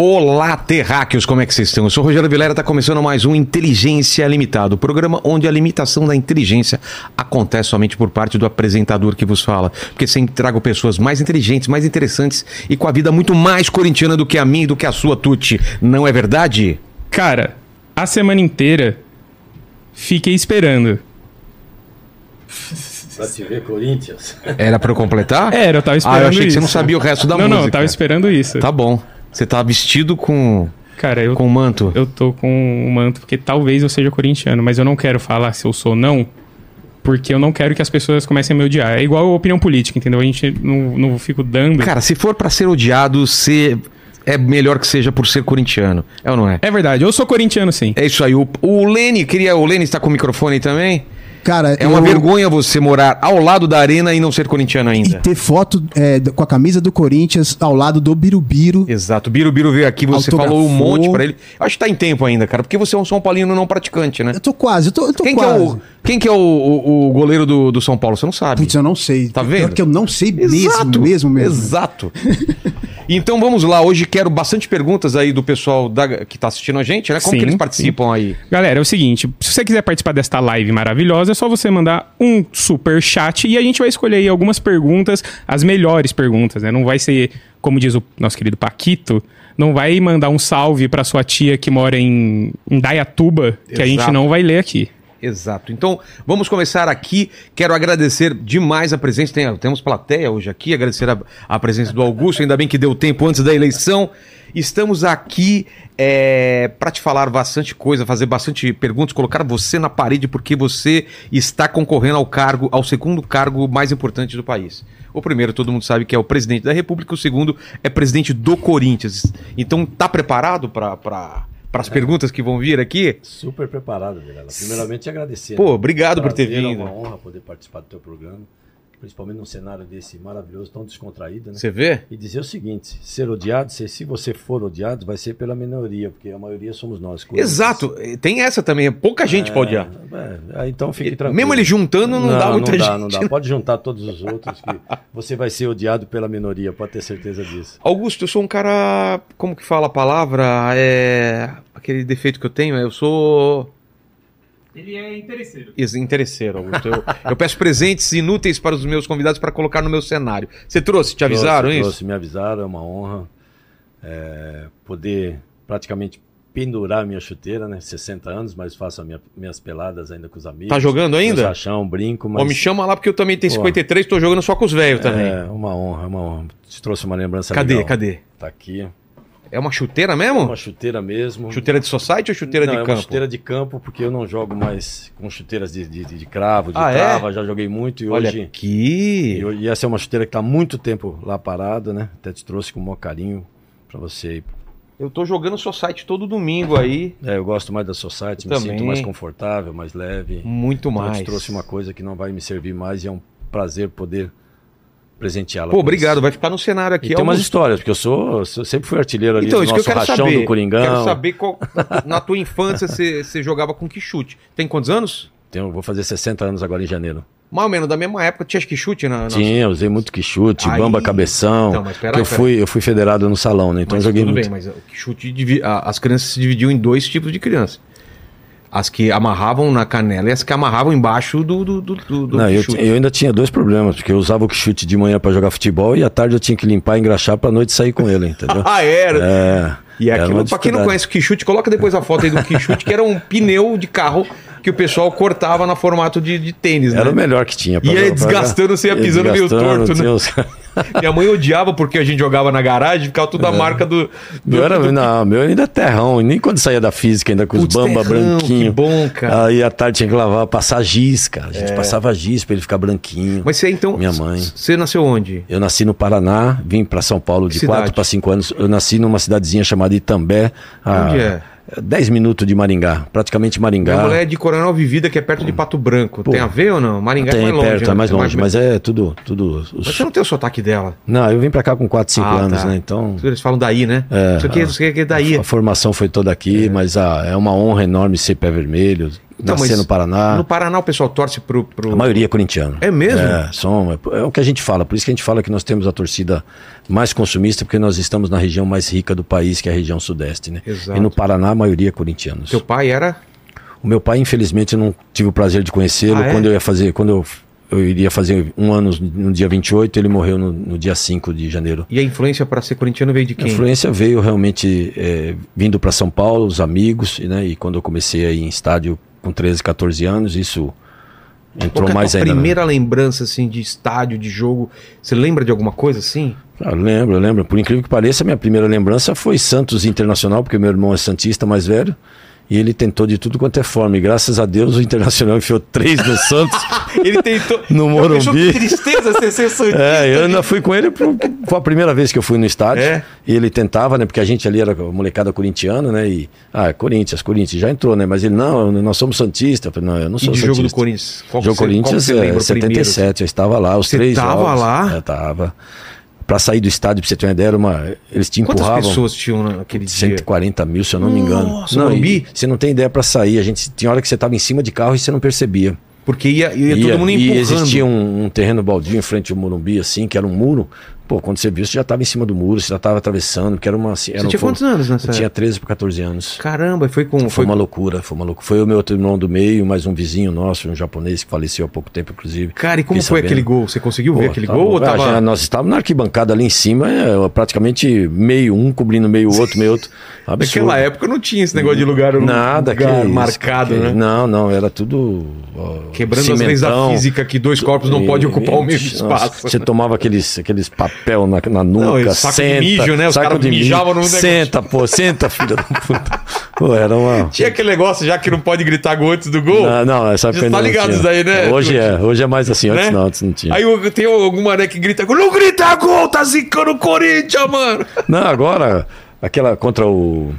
Olá, terráqueos, como é que vocês estão? Eu sou o Rogério Vilera, está começando mais um Inteligência Limitada, o programa onde a limitação da inteligência acontece somente por parte do apresentador que vos fala. Porque sempre trago pessoas mais inteligentes, mais interessantes e com a vida muito mais corintiana do que a minha e do que a sua, Tuti. Não é verdade? Cara, a semana inteira fiquei esperando. Pra te ver Corinthians. Era pra eu completar? Era, eu tava esperando Ah, eu achei que você isso. não sabia o resto da não, música. Não, eu tava esperando isso. Tá bom. Você tá vestido com, Cara, eu, com manto? eu tô com o manto porque talvez eu seja corintiano, mas eu não quero falar se eu sou ou não, porque eu não quero que as pessoas comecem a me odiar. É igual a opinião política, entendeu? A gente não, não fico dando. Cara, se for pra ser odiado, você... é melhor que seja por ser corintiano. É ou não é? É verdade, eu sou corintiano sim. É isso aí. O, o Lene, queria. O Lene está com o microfone também? Cara, É uma eu- vergonha você morar ao lado da arena e não ser corintiano E ainda. ter foto é, com a camisa do Corinthians ao lado do Birubiru. Exato. O Biro veio aqui, você Autografou. falou um monte pra ele. Acho que tá em tempo ainda, cara, porque você é um São Paulino não praticante, né? Eu tô quase, eu tô, eu tô Quem que é, quase. o, quem que é o, o- o goleiro do, do São Paulo? Você não sabe. Putz, eu não sei. Tá vendo? Pior que eu não sei Exato, mesmo, mesmo, mesmo. Exato. então vamos lá, hoje quero bastante perguntas aí do pessoal da- que tá assistindo a gente, né? Como Sim, que eles participam aí? Galera, é o seguinte, se você quiser participar desta live maravilhosa, é só você mandar um super chat e a gente vai escolher aí algumas perguntas, as melhores perguntas, né? Não vai ser, como diz o nosso querido Paquito, não vai mandar um salve pra sua tia que mora em, em Dayatuba, que a gente não vai ler aqui. Exato. Então, vamos começar aqui. Quero agradecer demais a presença. Tem, temos plateia hoje aqui, agradecer a, a presença do Augusto, ainda bem que deu tempo antes da eleição. Estamos aqui para te falar bastante coisa, fazer bastante perguntas, colocar você na parede, porque você está concorrendo ao cargo, ao segundo cargo mais importante do país. O primeiro, todo mundo sabe que é o presidente da República, o segundo é presidente do Corinthians. Então, tá preparado para para as perguntas que vão vir aqui? Super preparado, Vilela. Primeiramente, agradecer. Pô, né? obrigado por ter vindo. É uma honra poder participar do teu programa, principalmente num cenário desse maravilhoso, tão descontraído, né? Você vê? E dizer o seguinte: ser odiado, se, se você for odiado, vai ser pela minoria, porque a maioria somos nós. Corinthians. Exato, tem essa também, pouca gente pode odiar. É, é, então fique tranquilo. Mesmo ele juntando, não, dá muita não gente. Dá, não dá. Pode juntar todos os outros que você vai ser odiado pela minoria, pode ter certeza disso. Augusto, eu sou um cara, como que fala a palavra? É aquele defeito que eu tenho, eu sou Ele é interesseiro. ex- interesseiro, Augusto. Eu, eu peço presentes inúteis para os meus convidados para colocar no meu cenário. Você trouxe? Te avisaram trouxe, isso? Trouxe, me avisaram, é uma honra é, poder praticamente pendurar minha chuteira, né? 60 anos, mas faço a minha- minhas peladas ainda com os amigos. Tá jogando ainda? Chachão, brinco, mas Ó, me chama lá porque eu também tenho Pô. 53, tô jogando só com os velhos também. é uma honra, é uma honra. Te trouxe uma lembrança cadê? legal. Cadê? Tá aqui. É uma chuteira É mesmo? uma chuteira mesmo. Chuteira de society ou chuteira não, de é campo? uma chuteira de campo, porque eu não jogo mais com chuteiras de, de, de cravo, de Ah, é? trava, já joguei muito e Olha hoje... aqui. E, e essa é uma chuteira que está muito tempo lá parada, né? Até te trouxe com o maior carinho para você. aí. Eu tô jogando society todo domingo aí. É, eu gosto mais da Society, me Também. sinto mais confortável, mais leve. Muito Então, eu mais. te trouxe uma coisa que não vai me servir mais e é um prazer poder presenteá-la. Pô, obrigado. Vai ficar no cenário aqui. E tem umas Augusto. histórias, porque eu sou, eu sempre fui artilheiro ali Então, do isso que eu nosso quero rachão saber. do Coringão. Quero saber qual. na tu- Na tua infância você, jogava com que chute? Tem quantos anos? Tenho- vou fazer 60 anos agora em janeiro. Mais ou menos da mesma época. Tinha que chute na. na- Tinha, eu usei muito quichute, Aí- bamba cabeção. Então, mas peraí, que eu peraí. fui, eu fui federado no salão, né? Então Mas eu joguei tudo muito. bem, mas o que chute as crianças se dividiam em dois tipos de criança. As que amarravam na canela e as que amarravam embaixo do, do, do, do, Não, eu, chute. eu ainda tinha dois problemas, porque eu usava o chute de manhã pra jogar futebol e à tarde eu tinha que limpar e engraxar pra noite sair com ele, entendeu? Ah, era. É. E era aquilo, pra quem não conhece o quichute, coloca depois a foto aí do quichute, que era um pneu de carro que o pessoal cortava na formato de, de tênis, né? Era o melhor que tinha. E ia desgastando, você ia pisando meio torto, né? Minha mãe odiava porque a gente jogava na garagem, ficava tudo a marca do. do, Meu, era, do- não, meu ainda é terrão, nem quando saía da física, ainda com os bamba terrão, branquinho. Que bom, cara. Aí à tarde tinha que lavar, passar giz, cara. A gente passava giz pra ele ficar branquinho. Mas você então. Minha mãe. Você nasceu onde? Eu nasci no Paraná, vim pra São Paulo de Que 4 cidade? para 5 anos. Eu nasci numa cidadezinha chamada Itambé. a Onde é? 10 minutos de Maringá, praticamente Maringá. Minha mulher é de Coronel Vivida, que é perto de Pato Branco. Pô. Tem a ver ou não? Maringá Tem é mais longe. perto, né? é mais longe, mas... é tudo. tudo os- Mas você não tem o sotaque dela. Não, eu vim pra cá com 4, 5 Ah, anos, tá. né? Então. Eles falam daí, né? É, isso aqui, ah. isso aqui é daí. A formação foi toda aqui, mas ah, é uma honra enorme ser pé vermelho. Então, nascer no Paraná. No Paraná o pessoal torce pro. pro... A maioria é corintiano. É mesmo? É, som, é, é o que a gente fala. Por isso que a gente fala que nós temos a torcida mais consumista, porque nós estamos na região mais rica do país, que é a região sudeste, né? Exato. E no Paraná a maioria é corintianos. Teu pai era. O meu pai, infelizmente, eu não tive o prazer de conhecê-lo. Ah, é? Quando eu ia fazer, quando eu, eu iria fazer um ano no dia 28, ele morreu no, no dia 5 de janeiro. E a influência pra ser corintiano veio de A quem? influência veio realmente é, vindo para São Paulo, os amigos, né? E quando eu comecei aí em estádio com 13, 14 anos, isso Qual entrou que é a mais ainda. primeira lembrança assim de estádio, de jogo? Você lembra de alguma coisa assim? Ah, lembro, lembro. Por incrível que pareça, a minha primeira lembrança foi Santos Internacional, porque meu irmão é Santista mais velho. E ele tentou de tudo quanto é forma. E graças a Deus o Internacional enfiou três no Santos. Ele tentou. No Morumbi. Que tristeza ser ser santista. É, eu ainda fui com ele, pro- foi a primeira vez que eu fui no estádio. É? E ele tentava, né? Porque a gente ali era molecada corintiana, né? E, ah, Corinthians, Corinthians, já entrou, né? Mas ele, não, nós somos Santistas. Eu falei, não, eu não E sou de Santista. jogo do Corinthians? Qual Jogo você- qual Corinthians você é lembra primeiro? 77, eu estava lá, os Você três tava jogos. lá? Eu tava. Pra sair do estádio, pra você ter uma ideia, era uma, eles te Quantas empurravam. pessoas tinham naquele dia? 140 mil, se eu não me engano. Nossa, não, Morumbi? e você não tem ideia pra sair. A gente tinha hora que você tava em cima de carro e você não percebia. Porque ia, ia, Ia- todo mundo e empurrando. existia um, um terreno baldio em frente ao Morumbi, assim, que era um muro. Pô, quando você viu, você já estava em cima do muro, você já estava atravessando, porque era uma. Assim, era Você tinha foi- quantos anos nessa Eu tinha época? 13 para 14 anos. Caramba, foi com. Foi Foi, uma loucura, foi uma loucura. Foi o meu outro irmão do meio, mais um vizinho nosso, um japonês que faleceu há pouco tempo, inclusive. Cara, e como foi aquele gol? Você conseguiu ver Pô, aquele tava- gol? Ou Ah, tava... já nós estávamos na arquibancada ali em cima, é, praticamente meio um cobrindo meio outro, meio outro. Absurdo. Naquela época não tinha esse negócio de lugar, Nada, que lugar isso, marcado, que- né? Não, não, era tudo. ó, Quebrando as leis da cimentão. física que dois corpos não E- podem ocupar o mesmo Nossa, espaço. Você tomava aqueles, aqueles papel na, na Não, nuca, e saco de senta. mijo, né? Os caras de mijavam no negócio. Senta, pô, senta, filha da puta. Pô, era uma... Tinha aquele negócio já que não pode gritar gol antes do gol. Não, não, essa Você ainda tá não ligado isso daí, né? Hoje é, hoje é mais assim, antes né? não, antes não tinha. Aí tem algum mané que grita gol. Não grita gol, tá zicando o Corinthians, mano. Não, agora, aquela contra o...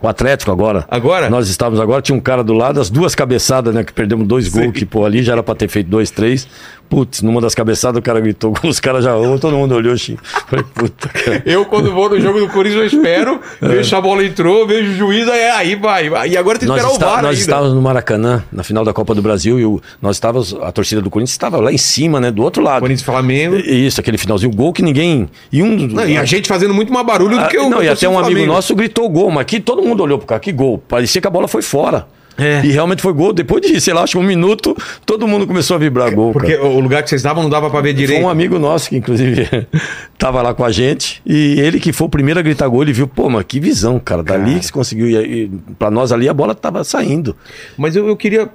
O Atlético agora. Agora? Nós estávamos agora, tinha um cara do lado, as duas cabeçadas, né? Que perdemos dois gols, que pô, ali já era pra ter feito dois, três. Putz, numa das cabeçadas o cara gritou, os caras já, todo mundo olhou assim. Falei, puta, cara. Eu, quando vou no jogo do Corinthians, eu espero, vejo se a bola entrou, vejo o juiz, aí, aí vai. E agora tem que Nós, esperar está- o VAR nós ainda. estávamos no Maracanã, na final da Copa do Brasil, e o- nós estávamos, a torcida do Corinthians estava lá em cima, né? Do outro lado. Corinthians Flamengo. Isso, aquele finalzinho, gol que ninguém. E um. Não, e a gente fazendo muito mais barulho do Ah, que o não, e até um amigo nosso gritou gol, mas aqui todo mundo olhou pro cara, que gol. Parecia que a bola foi fora. É. E realmente foi gol. Depois de, sei lá, acho que um minuto, todo mundo começou a vibrar gol. Porque cara. o lugar que vocês estavam não dava pra ver Foi direito. um amigo nosso que, inclusive, tava lá com a gente. E ele que foi o primeiro a gritar gol, ele viu, pô, mas que visão, cara. Dali que se conseguiu. E, pra nós ali a bola tava saindo. Mas eu, eu queria.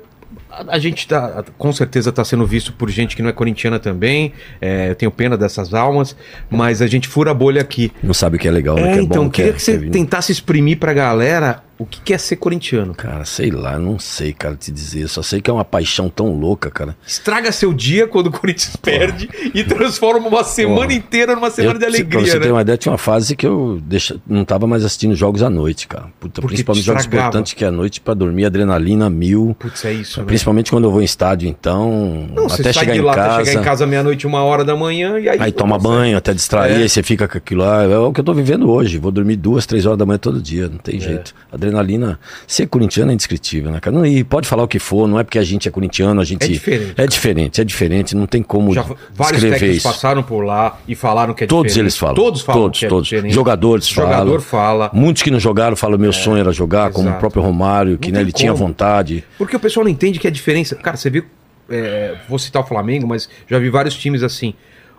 A, a gente tá, com certeza está sendo visto por gente que não é corintiana também. É, eu tenho pena dessas almas, mas a gente fura a bolha aqui. Não sabe o que é legal, né? É, que é então, bom, queria é- que você vir- tentasse exprimir pra galera o que que é ser corintiano. Cara, sei lá, não sei, cara, te dizer. Só sei que é uma paixão tão louca, cara. Estraga seu dia quando o Corinthians perde e transforma uma semana inteira numa semana de Eu- Pra alegria, você né? ter uma ideia, tinha uma fase que eu deixa, não tava mais assistindo jogos à noite, cara. Puta, Porque principalmente te jogos importantes que é à noite pra dormir, adrenalina mil. Putz, é isso, né? Principalmente quando eu vou em estádio, então. Não, você até sai chegar de em lá, casa. até chegar em casa meia-noite, uma hora da manhã e aí... Aí toma banho, até distrair, É. aí você fica com aquilo lá. É o que eu tô vivendo hoje. Vou dormir duas, três horas da manhã todo dia, não É. tem jeito. Adrenalina. Ser corintiano é indescritível, né, cara? Não, e pode falar o que for, não é porque a gente é corintiano, a gente. É diferente, É diferente, é diferente, não tem como Já vários técnicos isso. passaram por lá e falaram que é Todos diferente. eles falam. Todos falam Todos, que é todos. diferente. Jogadores Jogador falam. fala. Muitos que não jogaram falam: meu sonho era jogar, como o Exato. próprio Romário, que né, ele tinha como. vontade. Porque o pessoal não entende que a diferença. Cara, você viu. é, vou citar o Flamengo, mas já vi vários times assim.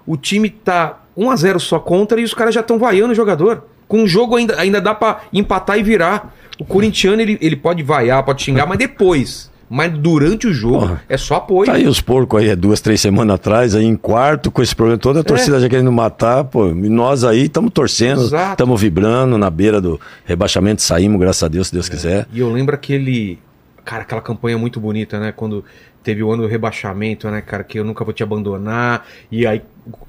O time tá 1x0 só contra e os caras já estão vaiando o jogador. Com o jogo ainda, ainda dá pra empatar e virar. O corintiano ele, ele pode vaiar, pode xingar, mas depois. Mas durante o jogo Porra. é só apoio. Tá aí os porcos aí, é duas, três semanas atrás, aí em quarto, com esse problema todo, a torcida já querendo matar, pô. E nós aí estamos torcendo, É. Estamos vibrando na beira do rebaixamento, saímos, graças a Deus, se Deus quiser. E eu lembro aquele. Cara, aquela campanha muito bonita, né? Quando teve o ano do rebaixamento, né, cara? Que eu nunca vou te abandonar. E aí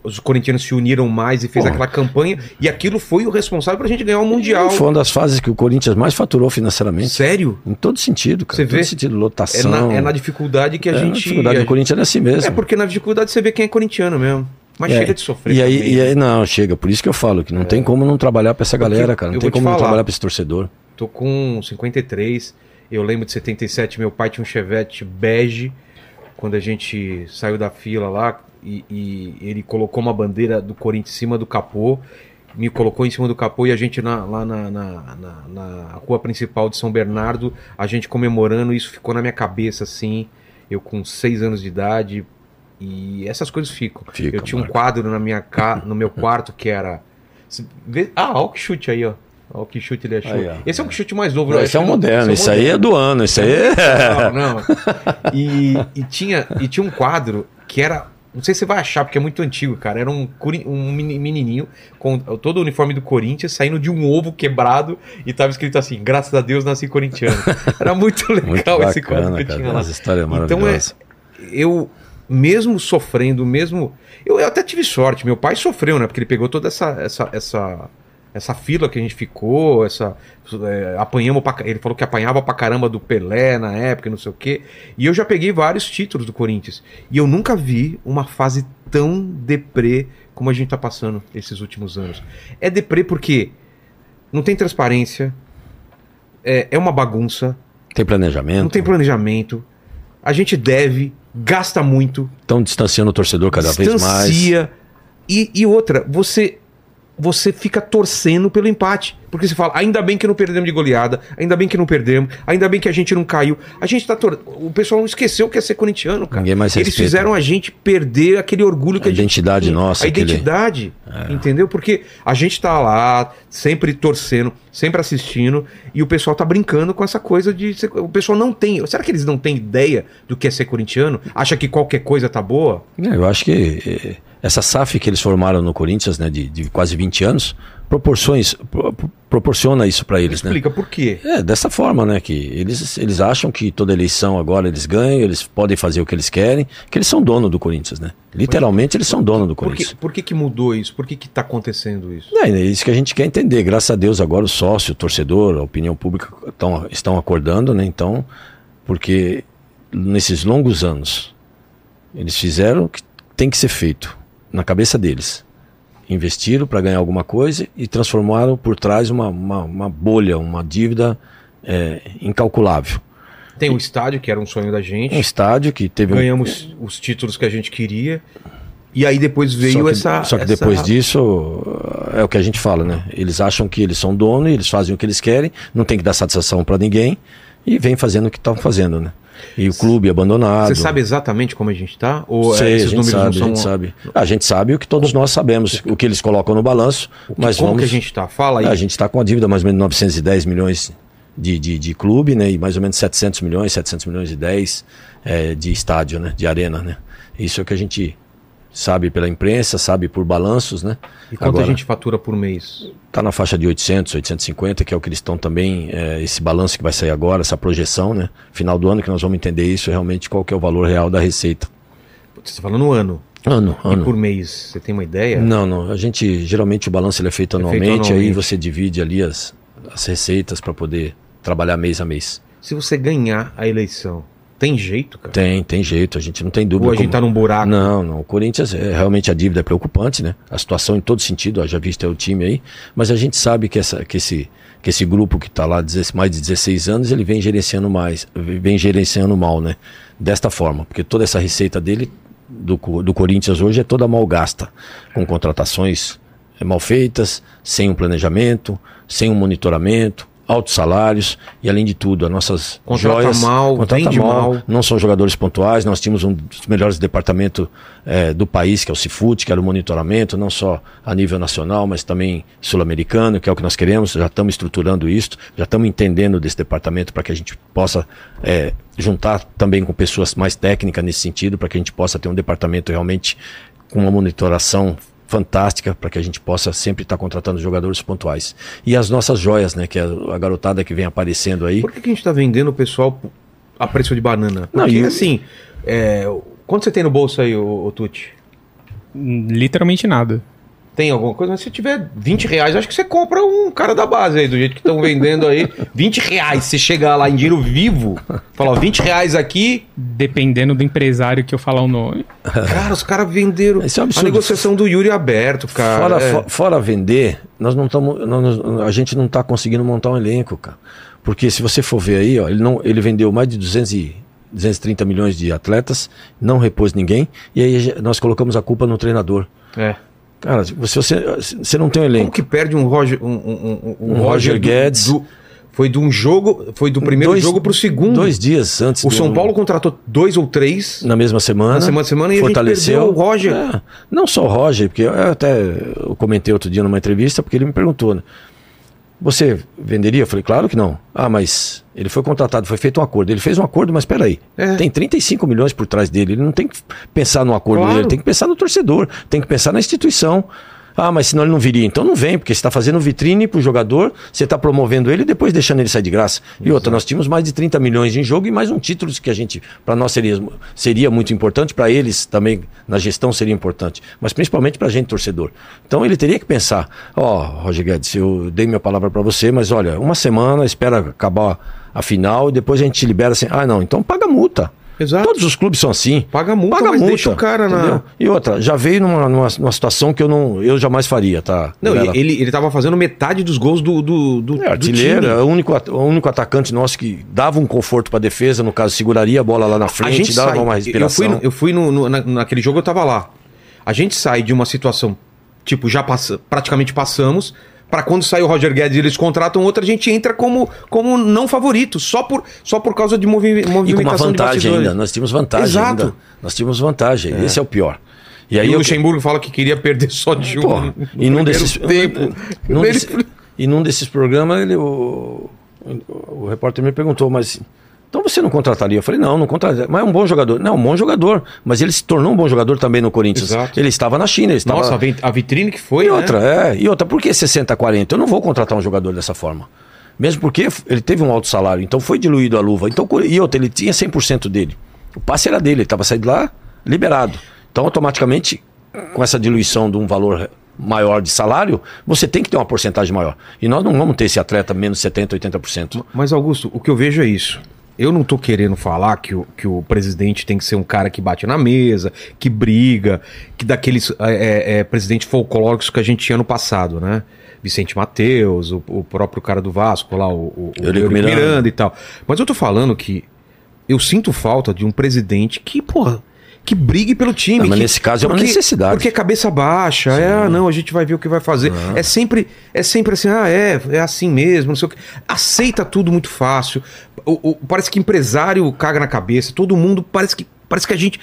os corintianos se uniram mais e fez Porra. aquela campanha. E aquilo foi o responsável pra gente ganhar o Mundial. Foi uma das fases que o Corinthians mais faturou financeiramente. Sério? Em todo sentido, cara. Você em todo vê? sentido, É lotação. na, é na dificuldade que a É, gente. dificuldade a- do Corinthians é assim mesmo. É porque na dificuldade você vê quem é corintiano mesmo. Mas É, chega de sofrer. E aí, também. e aí, não, chega. Por isso que eu falo que não tem como não trabalhar pra essa galera, cara. Não eu tem como não falar. trabalhar pra esse torcedor. Tô com 53. Eu lembro de 77, meu pai tinha um Chevette bege, quando a gente saiu da fila lá, e, e ele colocou uma bandeira do Corinthians em cima do capô, me colocou em cima do capô e a gente na- lá na, na, na- rua principal de São Bernardo, a gente comemorando, isso ficou na minha cabeça assim, eu com seis anos de idade, e essas coisas ficam. Fica, eu tinha um quadro na minha ca... no meu quarto que era. Ah, olha o que chute aí, ó. Olha o que chute ele achou. Aí, ó. esse é um chute mais novo, Não, né? esse é não- moderno, esse isso aí é do ano, isso aí é. não, não. E, e tinha, e tinha um quadro que era. Não sei se você vai achar, porque é muito antigo, cara. Era um, um meni- menininho com todo o uniforme do Corinthians saindo de um ovo quebrado e tava escrito assim: graças a Deus nasci corintiano. Era muito legal Muito esse quadro bacana, que cara. tinha lá. Essa história é Então é, eu mesmo sofrendo, mesmo eu, eu até tive sorte. Meu pai sofreu, né? Porque ele pegou toda essa essa essa, essa fila que a gente ficou, essa é, apanhamos pra, ele falou que apanhava pra caramba do Pelé na época, e não sei o quê. E eu já peguei vários títulos do Corinthians e eu nunca vi uma fase tão deprê como a gente tá passando esses últimos anos. É deprê porque não tem transparência, é, é uma bagunça, Tem planejamento. não tem planejamento. A gente deve, gasta muito, Estão distanciando o torcedor cada vez mais. distancia. E, e outra, você você fica torcendo pelo empate. Porque você fala, ainda bem que não perdemos de goleada, ainda bem que não perdemos, ainda bem que a gente não caiu. A gente tá tor... O pessoal não esqueceu que é ser corintiano, cara. Ninguém mais Eles respeita. fizeram a gente perder aquele orgulho que A a, gente identidade tinha. nossa, A aquele- É. identidade, entendeu? Porque a gente tá lá, sempre torcendo, sempre assistindo, e o pessoal tá brincando com essa coisa de. ser- O pessoal não tem. Será que eles não têm ideia do que é ser corintiano? Acha que qualquer coisa tá boa? É, Eu acho que eh, essa SAF que eles formaram no Corinthians, né, de, de quase 20 anos, proporções, pro- pro- proporciona isso para eles, né? Explica por quê. É, dessa forma, né? Que eles, eles acham que toda eleição agora eles ganham, eles podem fazer o que eles querem, que eles são dono do Corinthians, né? Literalmente eles são dono do Por que, Corinthians. por que, que mudou isso? Por que, que tá acontecendo isso? É, é isso que a gente quer entender. Graças a Deus agora o sócio, o torcedor, a opinião pública tão, estão acordando, né? Então, porque nesses longos anos eles fizeram o que tem que ser feito na cabeça deles. Investiram para ganhar alguma coisa e transformaram por trás uma, uma, uma bolha, uma dívida é, incalculável. Tem um estádio que era um sonho da Um gente, estádio que teve um ganhamos os títulos que a gente queria, e aí depois veio só que, essa. Só que essa- depois disso, é o que a gente fala, né? Eles acham que eles são dono, e eles fazem o que eles querem, não tem que dar satisfação para ninguém, e vem fazendo o que estão fazendo, né? E o clube abandonado. Você sabe exatamente como a gente tá? Ou é, Sei, a esses números sabe, não a são. gente sabe. A gente sabe o que todos nós sabemos, o que eles colocam no balanço, mas como vamos... que a gente tá? Fala aí. A gente está com a dívida mais ou menos 910 milhões de, de, de clube, né? E mais ou menos 700 milhões, 700 milhões e 10 é, de estádio, né? De arena, né? Isso é o que a gente sabe pela imprensa, sabe por balanços, né? E quanto Agora, a gente fatura por mês? Tá na faixa de 800, 850, que é o que eles estão também, é, esse balanço que vai sair agora, essa projeção, né? Final do ano que nós vamos entender isso, realmente qual que é o valor real da receita. Você está falando ano. Ano, E ano. por mês, você tem uma ideia? Não, não. A gente geralmente o balanço ele é feito É feito anualmente, aí anualmente. você divide ali as, as receitas para poder trabalhar mês a mês. Se você ganhar a eleição, tem jeito, cara? Tem, tem jeito, a gente não tem dúvida. Ou a gente como- tá num buraco? Não, não. O Corinthians, é, realmente a dívida é preocupante, né? A situação em todo sentido, já viste é o time aí, mas a gente sabe que, essa, que, esse, que esse grupo que está lá mais de 16 anos, ele vem gerenciando mais, vem gerenciando mal, né? Desta forma, porque toda essa receita dele, do, do Corinthians hoje, é toda mal gasta, com contratações mal feitas, sem um planejamento, sem um monitoramento, altos salários e além de tudo, as nossas Contrata joias mal, contrata vende mal. não são jogadores pontuais. Nós tínhamos um dos melhores departamentos eh, do país, que é o Cifut, que era o monitoramento, não só a nível nacional, mas também sul-americano, que é o que nós queremos. Já estamos estruturando isso, já estamos entendendo desse departamento para que a gente possa eh, juntar também com pessoas mais técnicas nesse sentido, para que a gente possa ter um departamento realmente com uma monitoração fantástica para que a gente possa sempre estar contratando jogadores pontuais. E as nossas joias, né, que é a garotada que vem aparecendo aí. Por que, que a gente tá vendendo o pessoal a preço de banana? Não, Porque, e o- assim, é, quanto você tem no bolso aí, ô, ô Tuti? Literalmente nada. Tem alguma coisa? Mas se tiver 20 reais, acho que você compra um cara da base aí, do jeito que estão vendendo aí. 20 reais, se chegar lá em dinheiro vivo, fala, ó, 20 reais aqui, Dependendo do empresário que eu falar o nome. cara, os caras venderam. Isso é um a absurdo. negociação do Yuri aberto, cara. Fora, é. fo- fora vender, nós não estamos. a gente não está conseguindo montar um elenco, cara. Porque se você for ver aí, ó, ele, não, ele vendeu mais de 200 e, 230 milhões de atletas, não repôs ninguém, e aí nós colocamos a culpa no treinador. É. Cara, se você, você não tem um Como elenco. que perde um Roger, um, um- um- um Roger do- Guedes. do- foi de um jogo, foi do primeiro Dois- jogo pro segundo. Dois dias antes o do- São Paulo contratou dois ou três na mesma semana. na semana semana e fortaleceu. o Roger. É, não só o Roger, porque eu até eu comentei outro dia numa entrevista, porque ele me perguntou, né? Você venderia? Eu falei, claro que não. Ah, mas ele foi contratado, foi feito um acordo. Ele fez um acordo, mas peraí. É. Tem 35 milhões por trás dele. Ele não tem que pensar no acordo Claro. dele, tem que pensar no torcedor, tem que pensar na instituição. Ah, mas senão ele não viria. Então não vem, porque você está fazendo vitrine para o jogador, você está promovendo ele e depois deixando ele sair de graça. E outra, nós tínhamos mais de 30 milhões em jogo e mais um título que a gente, para nós seria, seria muito importante, para eles também na gestão seria importante, mas principalmente para a gente torcedor. Então ele teria que pensar: ó, Roger Guedes, eu dei minha palavra para você, mas olha, uma semana, espera acabar a final e depois a gente te libera assim. Ah, não, então paga multa. Exato. Todos os clubes são assim. Paga multa, mas deixa o cara na- entendeu? E outra, já veio numa, numa, numa situação que eu não, eu jamais faria, tá? Não, ele, ele tava fazendo metade dos gols do, do, do, É, do artilheiro, time. é o único, o único atacante nosso que dava um conforto para defesa, no caso, seguraria a bola lá na frente, dava sai, uma eu respiração. fui, no- eu fui no, no- na- naquele jogo, eu tava lá. A gente sai de uma situação, tipo, já passa, praticamente passamos, pra quando sai o Roger Guedes e eles contratam outro, a gente entra como, como não favorito, só por, só por causa de movi E com uma movimentação vantagem ainda, nós tínhamos vantagem Exato. ainda. Nós tínhamos vantagem, esse é o pior. E aí o eu, Luxemburgo fala que queria perder só de um. Pô, e num desses, tempo. num desse- e num desses programas ele, o, o repórter me perguntou, mas então você não contrataria? Eu falei, não, não contrataria. Mas é um bom jogador. Não, um bom jogador. Mas ele se tornou um bom jogador também no Corinthians. Exato. Ele estava na China. Ele estava... Nossa, a vitrine que foi, E né? outra, é. E outra, por que 60-40? Eu não vou contratar um jogador dessa forma. Mesmo porque ele teve um alto salário, então foi diluído a luva. Então, e outra, ele tinha 100% dele. O passe era dele, ele estava saindo lá liberado. Então, automaticamente, com essa diluição de um valor maior de salário, você tem que ter uma porcentagem maior. E nós não vamos ter esse atleta menos 70%, 80%. Mas, Augusto, o que eu vejo é isso. Eu não tô querendo falar que o, que o presidente tem que ser um cara que bate na mesa, que briga, que daqueles é, é, é, presidentes folclóricos que a gente tinha no passado, né? Vicente Mateus, o, o próprio cara do Vasco lá, o, o, Eurico Miranda. Miranda e tal. Mas eu tô falando que eu sinto falta de um presidente que, porra, que brigue pelo time. Não, mas que- nesse caso é uma necessidade. Porque é cabeça baixa, é, ah, não, a gente vai ver o que vai fazer. É sempre é sempre assim, ah, é, é assim mesmo, não sei o que. Aceita tudo muito fácil. O- o- parece que empresário caga na cabeça, todo mundo parece que parece que a gente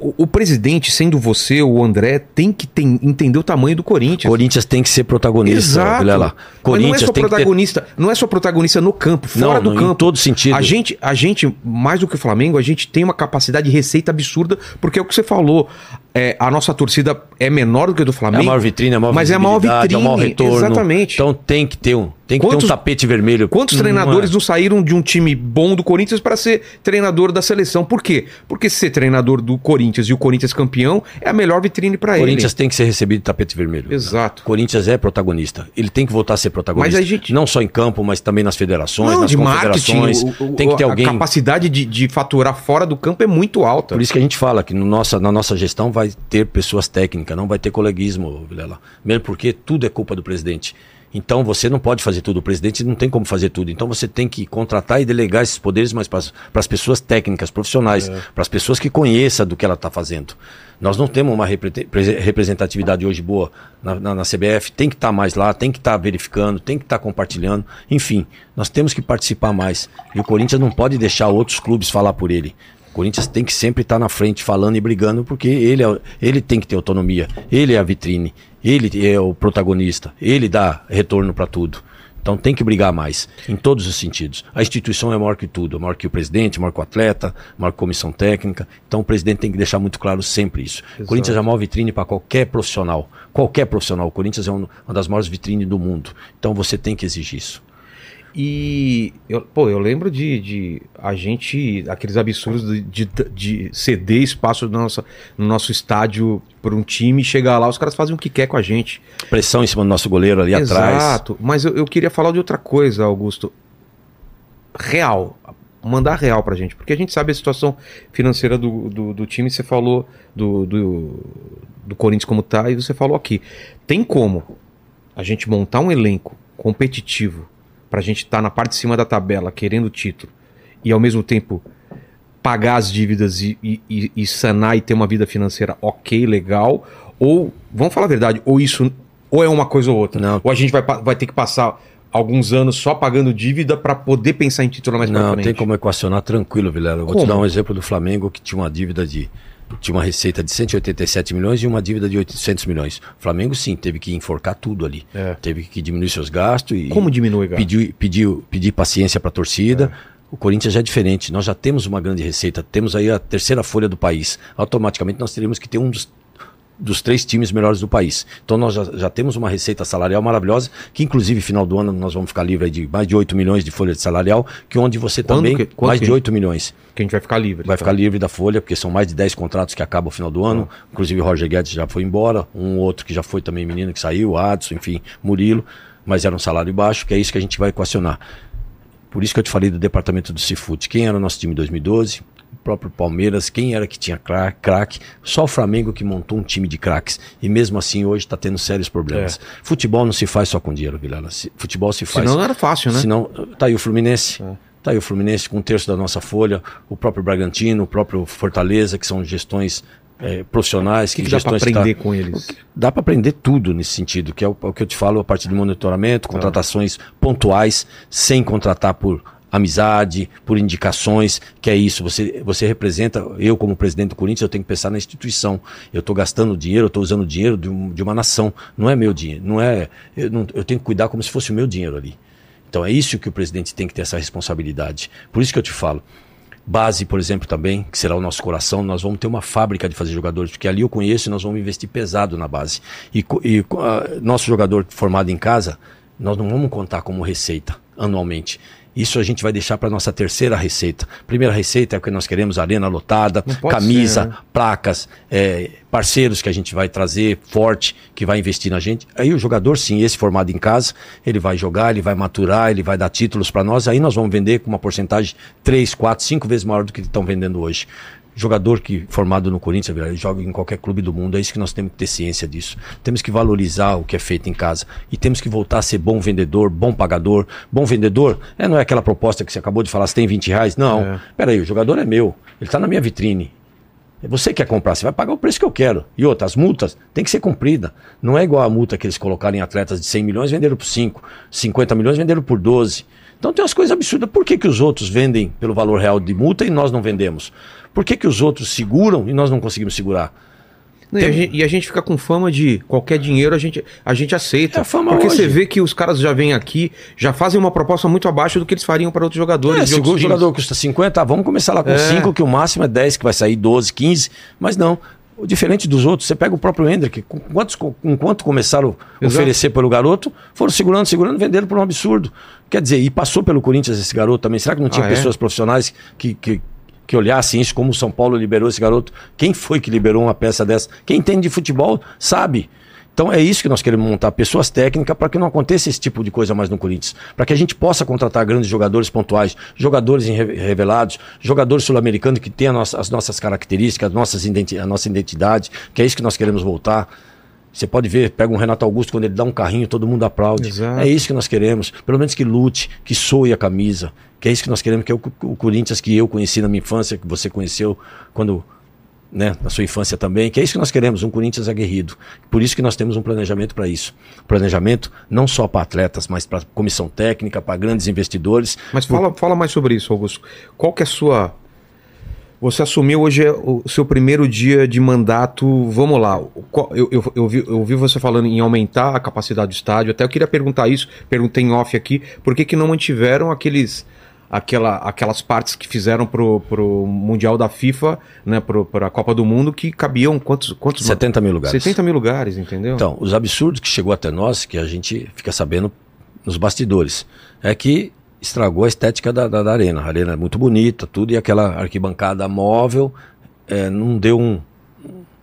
o, presidente, sendo você, o André, tem que tem- entender o tamanho do Corinthians. Corinthians tem que ser protagonista, Exato. Vilela. Mas Corinthians não é só que ter... protagonista, não é só protagonista no campo, fora Não, do não, em campo. todo sentido. A gente, a gente, mais do que o Flamengo, a gente tem uma capacidade de receita absurda, porque é o que você falou. é, a nossa torcida é menor do que a do É Flamengo. a maior vitrine, é a maior mas é a maior vitrine. é o maior retorno. Exatamente. Então tem que ter um, tem que ter Quantos- um tapete vermelho. Quantos Não treinadores é. não saíram de um time bom do Corinthians para ser treinador da seleção? Por quê? Porque ser treinador do Corinthians e o Corinthians campeão é a melhor vitrine para O ele. Corinthians tem que ser recebido de tapete vermelho. Exato. O Corinthians é protagonista. Ele tem que voltar a ser protagonista. Mas a gente- Não só em campo, mas também nas federações, Não, nas de marketing, confederações. o- o- tem que ter a alguém. capacidade de, de faturar fora do campo é muito alta. Por isso que a gente fala que no nossa, na nossa gestão vai ter pessoas técnicas, não vai ter coleguismo, Vilela. Mesmo porque tudo é culpa do presidente. Então você não pode fazer tudo. O presidente não tem como fazer tudo. Então você tem que contratar e delegar esses poderes mais para as pessoas técnicas, profissionais, para as pessoas que conheçam do que ela está fazendo. Nós não temos uma repre- prese- representatividade hoje boa na, na- na CBF. Tem que estar mais lá, tem que estar verificando, tem que estar compartilhando. Enfim, nós temos que participar mais. E o Corinthians não pode deixar outros clubes falar por ele. O Corinthians tem que sempre estar na frente falando e brigando, porque ele, é, ele tem que ter autonomia. Ele é a vitrine, ele é o protagonista, ele dá retorno para tudo. Então tem que brigar mais, em todos os sentidos. A instituição é maior que tudo, maior que o presidente, maior que o atleta, maior que a comissão técnica. Então o presidente tem que deixar muito claro sempre isso. O Corinthians é a maior vitrine para qualquer profissional. Qualquer profissional. O Corinthians é um- uma das maiores vitrines do mundo. Então você tem que exigir isso. E, eu, pô, eu lembro de, de a gente, aqueles absurdos de, de, de ceder espaço no nosso, no nosso estádio para um time, chegar lá, os caras fazem o que quer com a gente. Pressão em cima do nosso goleiro ali atrás. Exato. Mas eu, eu queria falar de outra coisa, Augusto. Real. Mandar real pra gente. Porque a gente sabe a situação financeira do, do, do time. Você falou do, do, do Corinthians como tá, e você falou aqui. Tem como a gente montar um elenco competitivo pra gente estar na parte de cima da tabela querendo o título e ao mesmo tempo pagar as dívidas e, e- e- sanar e ter uma vida financeira ok, legal? Ou, vamos falar a verdade, ou isso ou é uma coisa ou outra? Não. Ou a gente vai, vai ter que passar alguns anos só pagando dívida pra poder pensar em título mais Não, tem como equacionar tranquilo, Vilela. Eu vou Como? te dar um exemplo do Flamengo que tinha uma dívida de. Tinha uma receita de 187 milhões e uma dívida de 800 milhões. O Flamengo, sim, teve que enforcar tudo ali. É. Teve que diminuir seus gastos e. Como diminui, gasto? Pediu, pediu, pedir paciência para a torcida. O Corinthians já é diferente. Nós já temos uma grande receita. Temos aí a terceira folha do país. Automaticamente nós teríamos que ter um dos dos três times melhores do país. Então nós já, já temos uma receita salarial maravilhosa, que inclusive final do ano nós vamos ficar livre aí de mais de 8 milhões de folha de salarial, que onde você Quando também que- mais que- de 8 milhões. Que a gente vai ficar livre. Vai ficar livre da folha, porque são mais de 10 contratos que acabam no final do ano. Inclusive o Roger Guedes já foi embora, um outro que já foi também menino que saiu, Adson, enfim, Murilo, mas era um salário baixo, que é isso que a gente vai equacionar. Por isso que eu te falei do departamento do Cifute. Quem era o nosso time em 2012? O próprio Palmeiras, quem era que tinha cra- craque? Só o Flamengo que montou um time de craques. E mesmo assim hoje está tendo sérios problemas. Futebol não se faz só com dinheiro, Vilela. Futebol se faz. Senão não era fácil, né? Senão, tá aí o Fluminense. Tá aí o Fluminense com um terço da nossa folha, o próprio Bragantino, o próprio Fortaleza, que são gestões eh, profissionais. O que, que dá que tá- aprender com eles? Dá para aprender tudo nesse sentido, que é o, o que eu te falo a partir do monitoramento, contratações pontuais, sem contratar por amizade, por indicações, que é isso. Você, você representa, eu como presidente do Corinthians, eu tenho que pensar na instituição. Eu estou gastando dinheiro, eu estou usando dinheiro de, um- de uma nação. Não é meu dinheiro, não é. Eu, não- eu tenho que cuidar como se fosse o meu dinheiro ali. Então é isso que o presidente tem que ter essa responsabilidade. Por isso que eu te falo. Base, por exemplo, também, que será o nosso coração, nós vamos ter uma fábrica de fazer jogadores, porque ali eu conheço e nós vamos investir pesado na base. E, e ah, nosso jogador formado em casa, nós não vamos contar como receita anualmente. Isso a gente vai deixar para nossa terceira receita. Primeira receita é o que nós queremos: arena lotada, camisa, ser, né? placas, é, parceiros que a gente vai trazer forte, que vai investir na gente. Aí o jogador, sim, esse formado em casa, ele vai jogar, ele vai maturar, ele vai dar títulos para nós. Aí nós vamos vender com uma porcentagem 3, 4, 5 vezes maior do que estão vendendo hoje. Jogador que formado no Corinthians, ele joga em qualquer clube do mundo, é isso que nós temos que ter ciência disso. Temos que valorizar o que é feito em casa e temos que voltar a ser bom vendedor, bom pagador. Bom vendedor é, não é aquela proposta que você acabou de falar, você tem 20 reais? Não. É. Peraí, o jogador é meu, ele está na minha vitrine. Você quer comprar, você vai pagar o preço que eu quero. E outra, as multas têm que ser cumpridas. Não é igual a multa que eles colocaram em atletas de 100 milhões, venderam por 5. 50 milhões, venderam por 12. Então tem umas coisas absurdas. Por que, que os outros vendem pelo valor real de multa e nós não vendemos? Por que, que os outros seguram e nós não conseguimos segurar? Não, e, a gente, e a gente fica com fama de qualquer dinheiro a gente, a gente aceita. É a fama porque hoje. você vê que os caras já vêm aqui, já fazem uma proposta muito abaixo do que eles fariam para outros jogadores. É, se o jogador custa 50, ah, vamos começar lá com É. 5, que o máximo é 10, que vai sair 12, 15. Mas não. Diferente dos outros, você pega o próprio Hendrick, com quantos, com quanto começaram a oferecer pelo garoto, foram segurando, segurando, venderam por um absurdo. Quer dizer, e passou pelo Corinthians esse garoto também. Será que não tinha Ah, é? pessoas profissionais que, que, que olhassem isso, como o São Paulo liberou esse garoto? Quem foi que liberou uma peça dessa? Quem entende de futebol sabe. Então é isso que nós queremos montar, pessoas técnicas para que não aconteça esse tipo de coisa mais no Corinthians. Para que a gente possa contratar grandes jogadores pontuais, jogadores revelados, jogadores sul-americanos que tenham as nossas características, as nossas a nossa identidade, que é isso que nós queremos voltar. Você pode ver, pega um Renato Augusto, quando ele dá um carrinho, todo mundo aplaude. Exato. É isso que nós queremos. Pelo menos que lute, que soe a camisa. Que é isso que nós queremos, que é o, o Corinthians que eu conheci na minha infância, que você conheceu quando né, na sua infância também, que é isso que nós queremos, um Corinthians aguerrido. Por isso que nós temos um planejamento para isso. Planejamento não só para atletas, mas para comissão técnica, para grandes investidores. Mas fala, fala mais sobre isso, Augusto. Qual que é a sua. Você assumiu hoje é o seu primeiro dia de mandato. Vamos lá. Eu, eu, eu, vi, eu vi você falando em aumentar a capacidade do estádio. Até eu queria perguntar isso, perguntei em off aqui, por que, que não mantiveram aqueles. Aquela, aquelas partes que fizeram pro, pro Mundial da FIFA, né, pro, pra Copa do Mundo, que cabiam quantos? quantos 70 mil lugares. 70 mil lugares, entendeu? Então, os absurdos que chegou até nós, que a gente fica sabendo nos bastidores, é que estragou a estética da, da, da arena. A arena é muito bonita, tudo, e aquela arquibancada móvel é, não deu um,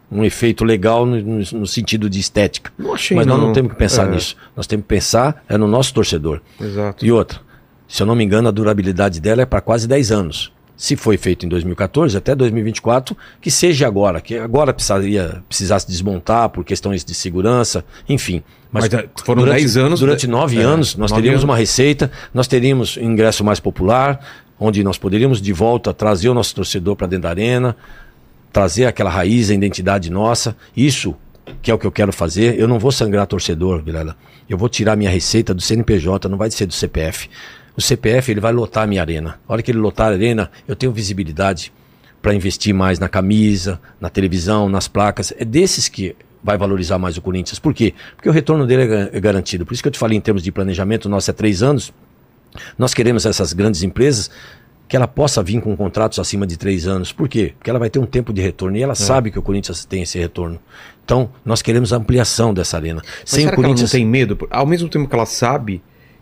um efeito legal no, no- sentido de estética. Não achei, Mas nós não. não temos que pensar É. nisso. Nós temos que pensar é no nosso torcedor. Exato. E outra, se eu não me engano, a durabilidade dela é para quase 10 anos. se foi feito em 2014 até 2024, que seja agora, que agora precisaria, precisasse desmontar por questões de segurança, enfim. Mas, Mas foram 10 anos. Durante nove é, anos, nós teríamos anos. uma receita, nós teríamos um ingresso mais popular, onde nós poderíamos de volta trazer o nosso torcedor para dentro da arena, trazer aquela raiz, a identidade nossa. Isso que é o que eu quero fazer. Eu não vou sangrar torcedor, Vilela. Eu vou tirar minha receita do CNPJ, não vai ser do CPF. O CPF ele vai lotar a minha arena. A hora que ele lotar a arena, eu tenho visibilidade para investir mais na camisa, na televisão, nas placas. É desses que vai valorizar mais o Corinthians. Por quê? Porque o retorno dele é, é garantido. Por isso que eu te falei em termos de planejamento, nosso é três anos. Nós queremos essas grandes empresas que ela possa vir com contratos acima de três anos. Por quê? Porque ela vai ter um tempo de retorno e ela é. sabe que o Corinthians tem esse retorno. Então, nós queremos a ampliação dessa arena. Mas Sem será o Corinthians... que ela não tem medo? Ao mesmo tempo que ela sabe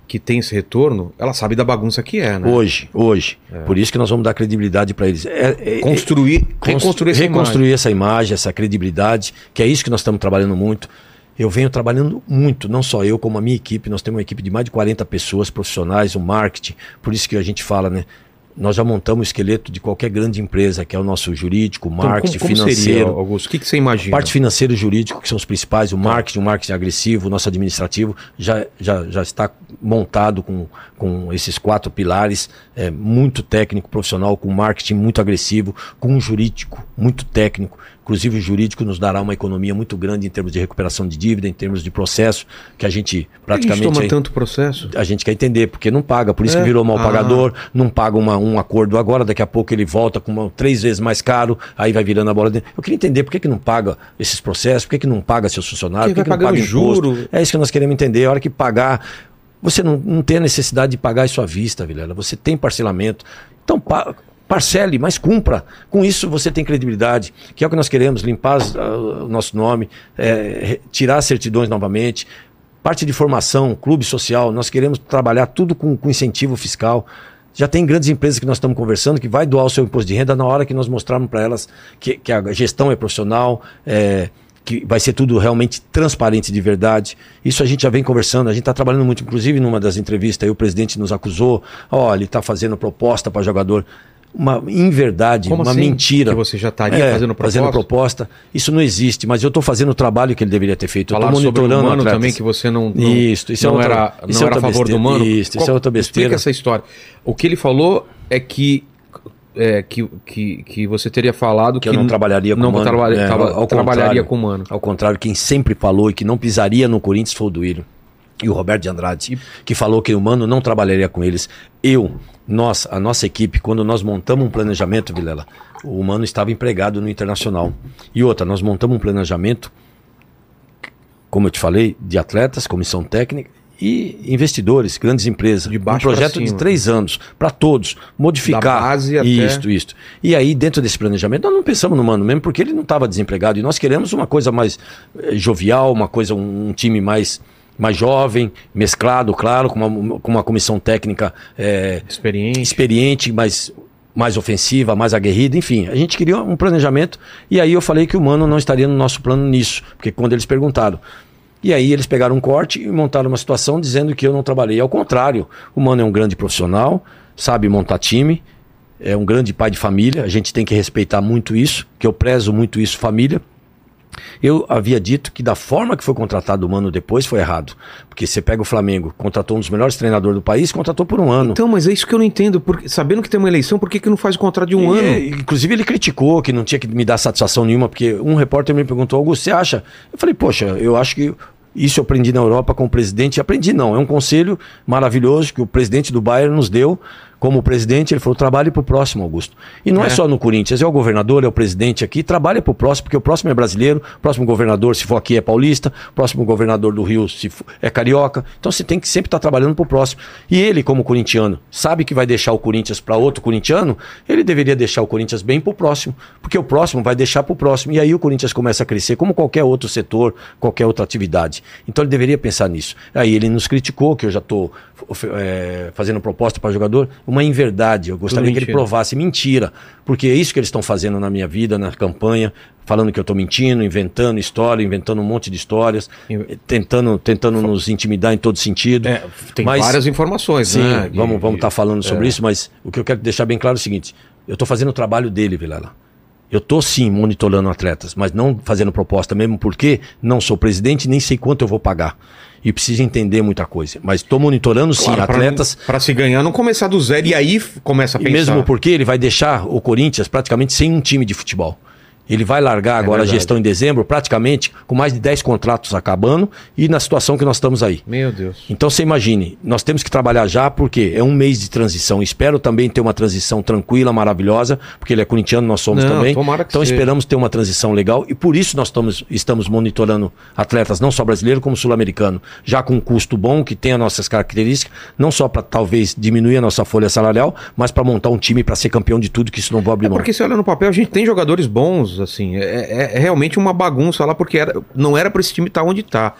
que tem esse retorno, ela sabe da bagunça que é, né? Hoje, hoje. É. Por isso que nós vamos dar credibilidade para eles. É, é, Construir, é, reconstruir, essa, reconstruir imagem. essa imagem, essa credibilidade, que é isso que nós estamos trabalhando muito. Eu venho trabalhando muito, não só eu, como a minha equipe. Nós temos uma equipe de mais de 40 pessoas profissionais, o marketing. Por isso que a gente fala, né? Nós já montamos o esqueleto de qualquer grande empresa, que é o nosso jurídico, marketing, então, como, como financeiro. Seria, Augusto? O que, que você imagina? Parte financeira e jurídico, que são os principais, o tá. marketing, o marketing agressivo, o nosso administrativo, já, já, já está montado com, com esses quatro pilares, é, muito técnico, profissional, com marketing muito agressivo, com um jurídico muito técnico, Inclusive, o jurídico nos dará uma economia muito grande em termos de recuperação de dívida, em termos de processo, que a gente praticamente. a gente toma aí, tanto processo? A gente quer entender, porque não paga, por isso é? que virou mal ah. pagador, não paga uma, um acordo agora, daqui a pouco ele volta com uma, três vezes mais caro, aí vai virando a bola dentro. Eu queria entender por que, que não paga esses processos, por que, que não paga seus funcionários, por que, que, não paga juro. É isso que nós queremos entender. A hora que pagar, você não, não tem a necessidade de pagar isso à vista, Vilela. Você tem parcelamento. Então, pa parcele, mas cumpra. Com isso você tem credibilidade, que é o que nós queremos, limpar o nosso nome, é, tirar certidões novamente, parte de formação, clube social, nós queremos trabalhar tudo com, com incentivo fiscal. Já tem grandes empresas que nós estamos conversando que vai doar o seu imposto de renda na hora que nós mostrarmos para elas que, que, a gestão é profissional, é, que vai ser tudo realmente transparente de verdade. Isso a gente já vem conversando, a gente está trabalhando muito, inclusive numa das entrevistas aí o presidente nos acusou, oh, ele está fazendo proposta para jogador uma inverdade, Como uma assim? mentira. Que você já estaria é, fazendo proposta? Fazendo proposta. Isso não existe, mas eu estou fazendo o trabalho que ele deveria ter feito. Falar estou monitorando sobre o mano também que você não, não isso, isso não é outra, era, não era a favor besteira, do mano. Isso, Qual, isso é outra besteira. Explica essa história. O que ele falou é que é, que, que, que você teria falado que, que eu não trabalharia com não o Mano. Traba, é, ao, ao trabalharia com o Mano. Ao contrário, quem sempre falou e que não pisaria no Corinthians foi o Duílio. E o Roberto de Andrade, que falou que o Mano não trabalharia com eles. Eu, nós, a nossa equipe, quando nós montamos um planejamento, Vilela, o Mano estava empregado no Internacional. E outra, nós montamos um planejamento, como eu te falei, de atletas, comissão técnica e investidores, grandes empresas. De um projeto de três anos, para todos, modificar. Da base até... Isto, isto. E aí, dentro desse planejamento, nós não pensamos no Mano mesmo, porque ele não estava desempregado. E nós queremos uma coisa mais eh, jovial, uma coisa, um, um time mais mais jovem, mesclado, claro, com uma, com uma comissão técnica é, experiente. experiente, mas mais ofensiva, mais aguerrida, enfim. A gente queria um planejamento e aí eu falei que o Mano não estaria no nosso plano nisso, porque quando eles perguntaram. E aí eles pegaram um corte e montaram uma situação dizendo que eu não trabalhei. Ao contrário, o Mano é um grande profissional, sabe montar time, é um grande pai de família, a gente tem que respeitar muito isso, que eu prezo muito isso, família. Eu havia dito que da forma que foi contratado o Mano depois foi errado. Porque você pega o Flamengo, contratou um dos melhores treinadores do país, contratou por um ano. Então, mas é isso que eu não entendo. Porque, sabendo que tem uma eleição, por que, que não faz o contrato de um e, ano? Inclusive, ele criticou que não tinha que me dar satisfação nenhuma, porque um repórter me perguntou, Augusto, você acha? Eu falei, poxa, eu acho que isso eu aprendi na Europa com o presidente. Aprendi não, é um conselho maravilhoso que o presidente do Bayern nos deu como presidente, ele falou: trabalhe para o próximo, Augusto. E não é. é. só no Corinthians, é o governador, é o presidente aqui, trabalhe para o próximo, porque o próximo é brasileiro, o próximo governador, se for aqui, é paulista, o próximo governador do Rio se for, é carioca. Então você tem que sempre estar tá trabalhando para o próximo. E ele, como corintiano, sabe que vai deixar o Corinthians para outro corintiano, ele deveria deixar o Corinthians bem para o próximo, porque o próximo vai deixar para o próximo. E aí o Corinthians começa a crescer, como qualquer outro setor, qualquer outra atividade. Então ele deveria pensar nisso. Aí ele nos criticou, que eu já estou é, fazendo proposta para jogador uma inverdade. Eu gostaria que ele provasse mentira, porque é isso que eles estão fazendo na minha vida, na campanha, falando que eu estou mentindo, inventando história, inventando um monte de histórias, tentando, tentando nos intimidar em todo sentido. É, tem mas, várias informações, sim, né? Vamos estar vamos tá falando sobre é. isso, mas o que eu quero deixar bem claro é o seguinte: Eu estou fazendo o trabalho dele, Vilela. Eu estou sim monitorando atletas, mas não fazendo proposta mesmo porque não sou presidente nem sei quanto eu vou pagar. E preciso entender muita coisa. Mas estou monitorando sim Claro, atletas. Pra se ganhar, não começar do zero e aí começa a E pensar. mesmo porque ele vai deixar o Corinthians praticamente sem um time de futebol. Ele vai largar agora a verdade. gestão em dezembro, praticamente com mais de 10 contratos acabando e na situação que nós estamos aí. Meu Deus. Então você imagine, nós temos que trabalhar já porque é um mês de transição. Espero também ter uma transição tranquila, maravilhosa, porque ele é corintiano, nós somos Não, também. tomara que então seja. esperamos ter uma transição legal e por isso nós estamos, estamos monitorando atletas, não só brasileiro como sul-americano, já com um custo bom, que tem as nossas características, não só para talvez diminuir a nossa folha salarial, mas para montar um time para ser campeão de tudo, que isso não vou abrir É mão. porque você olha no papel, a gente tem jogadores bons, assim. É, é- é realmente uma bagunça lá, porque era- não era pra esse time estar onde tá.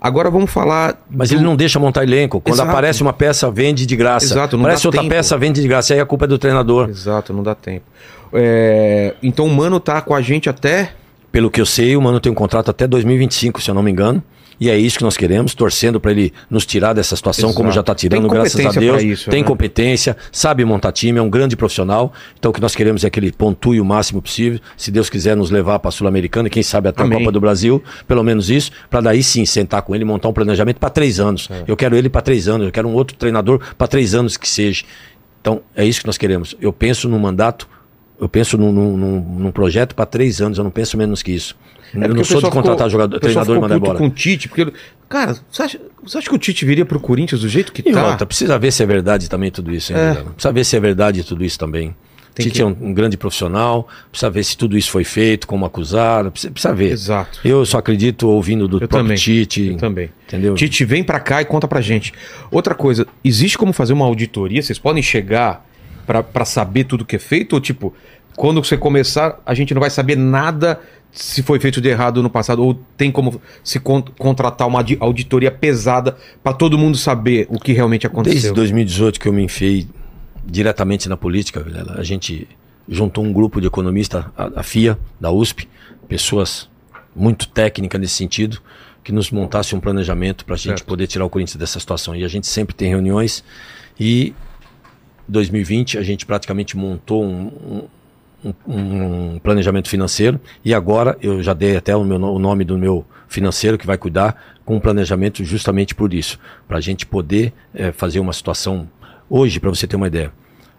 Agora vamos falar. Mas do- ele não deixa montar elenco. Quando Exato. aparece uma peça, vende de graça. Exato, não aparece dá outra tempo. peça, vende de graça. Aí a culpa é do treinador. Exato, não dá tempo. É, Então o Mano tá com a gente até. Pelo que eu sei, o Mano tem um contrato até 2025, se eu não me engano. E é isso que nós queremos, torcendo para ele nos tirar dessa situação, Exato. como já está tirando, graças a Deus. isso, tem né? competência, sabe montar time, é um grande profissional. Então o que nós queremos é que ele pontue o máximo possível. Se Deus quiser nos levar para a Sul-Americana e quem sabe até Amém. a Copa do Brasil, pelo menos isso, para daí sim sentar com ele e montar um planejamento para três anos. É. Eu quero ele para três anos, eu quero um outro treinador para três anos que seja. Então é isso que nós queremos. Eu penso num mandato, eu penso num, num- num- num projeto para três anos, eu não penso menos que isso. É eu não sou de contratar ficou- jogador, treinador e mandar embora. com o Tite, porque. Cara, você acha, você acha que o Tite viria pro Corinthians do jeito que E tá? outra, precisa ver se é verdade também tudo isso, hein, É. Precisa ver se é verdade tudo isso também. Tem Tite que- é um, um grande profissional, precisa ver se tudo isso foi feito, como acusaram, precisa, precisa ver. Exato. Eu só acredito ouvindo do Eu próprio também. Tite. Eu também. Entendeu? Tite, vem pra cá e conta pra gente. Outra coisa, existe como fazer uma auditoria? Vocês podem chegar pra saber tudo que é feito? Ou tipo, quando você começar, a gente não vai saber nada se foi feito de errado no passado? Ou tem como se con- contratar uma audi- auditoria pesada pra todo mundo saber o que realmente Desde aconteceu? 2018 que eu me enfiei diretamente na política, a gente juntou um grupo de economistas, a, a FIA, da USP, pessoas muito técnicas nesse sentido, que nos montasse um planejamento para a gente Certo. poder tirar o Corinthians dessa situação. E a gente sempre tem reuniões e 2020 a gente praticamente montou um, um- um- planejamento financeiro e agora eu já dei até o, meu o nome do meu financeiro que vai cuidar com um planejamento justamente por isso, para a gente poder eh, fazer uma situação hoje, para você ter uma ideia.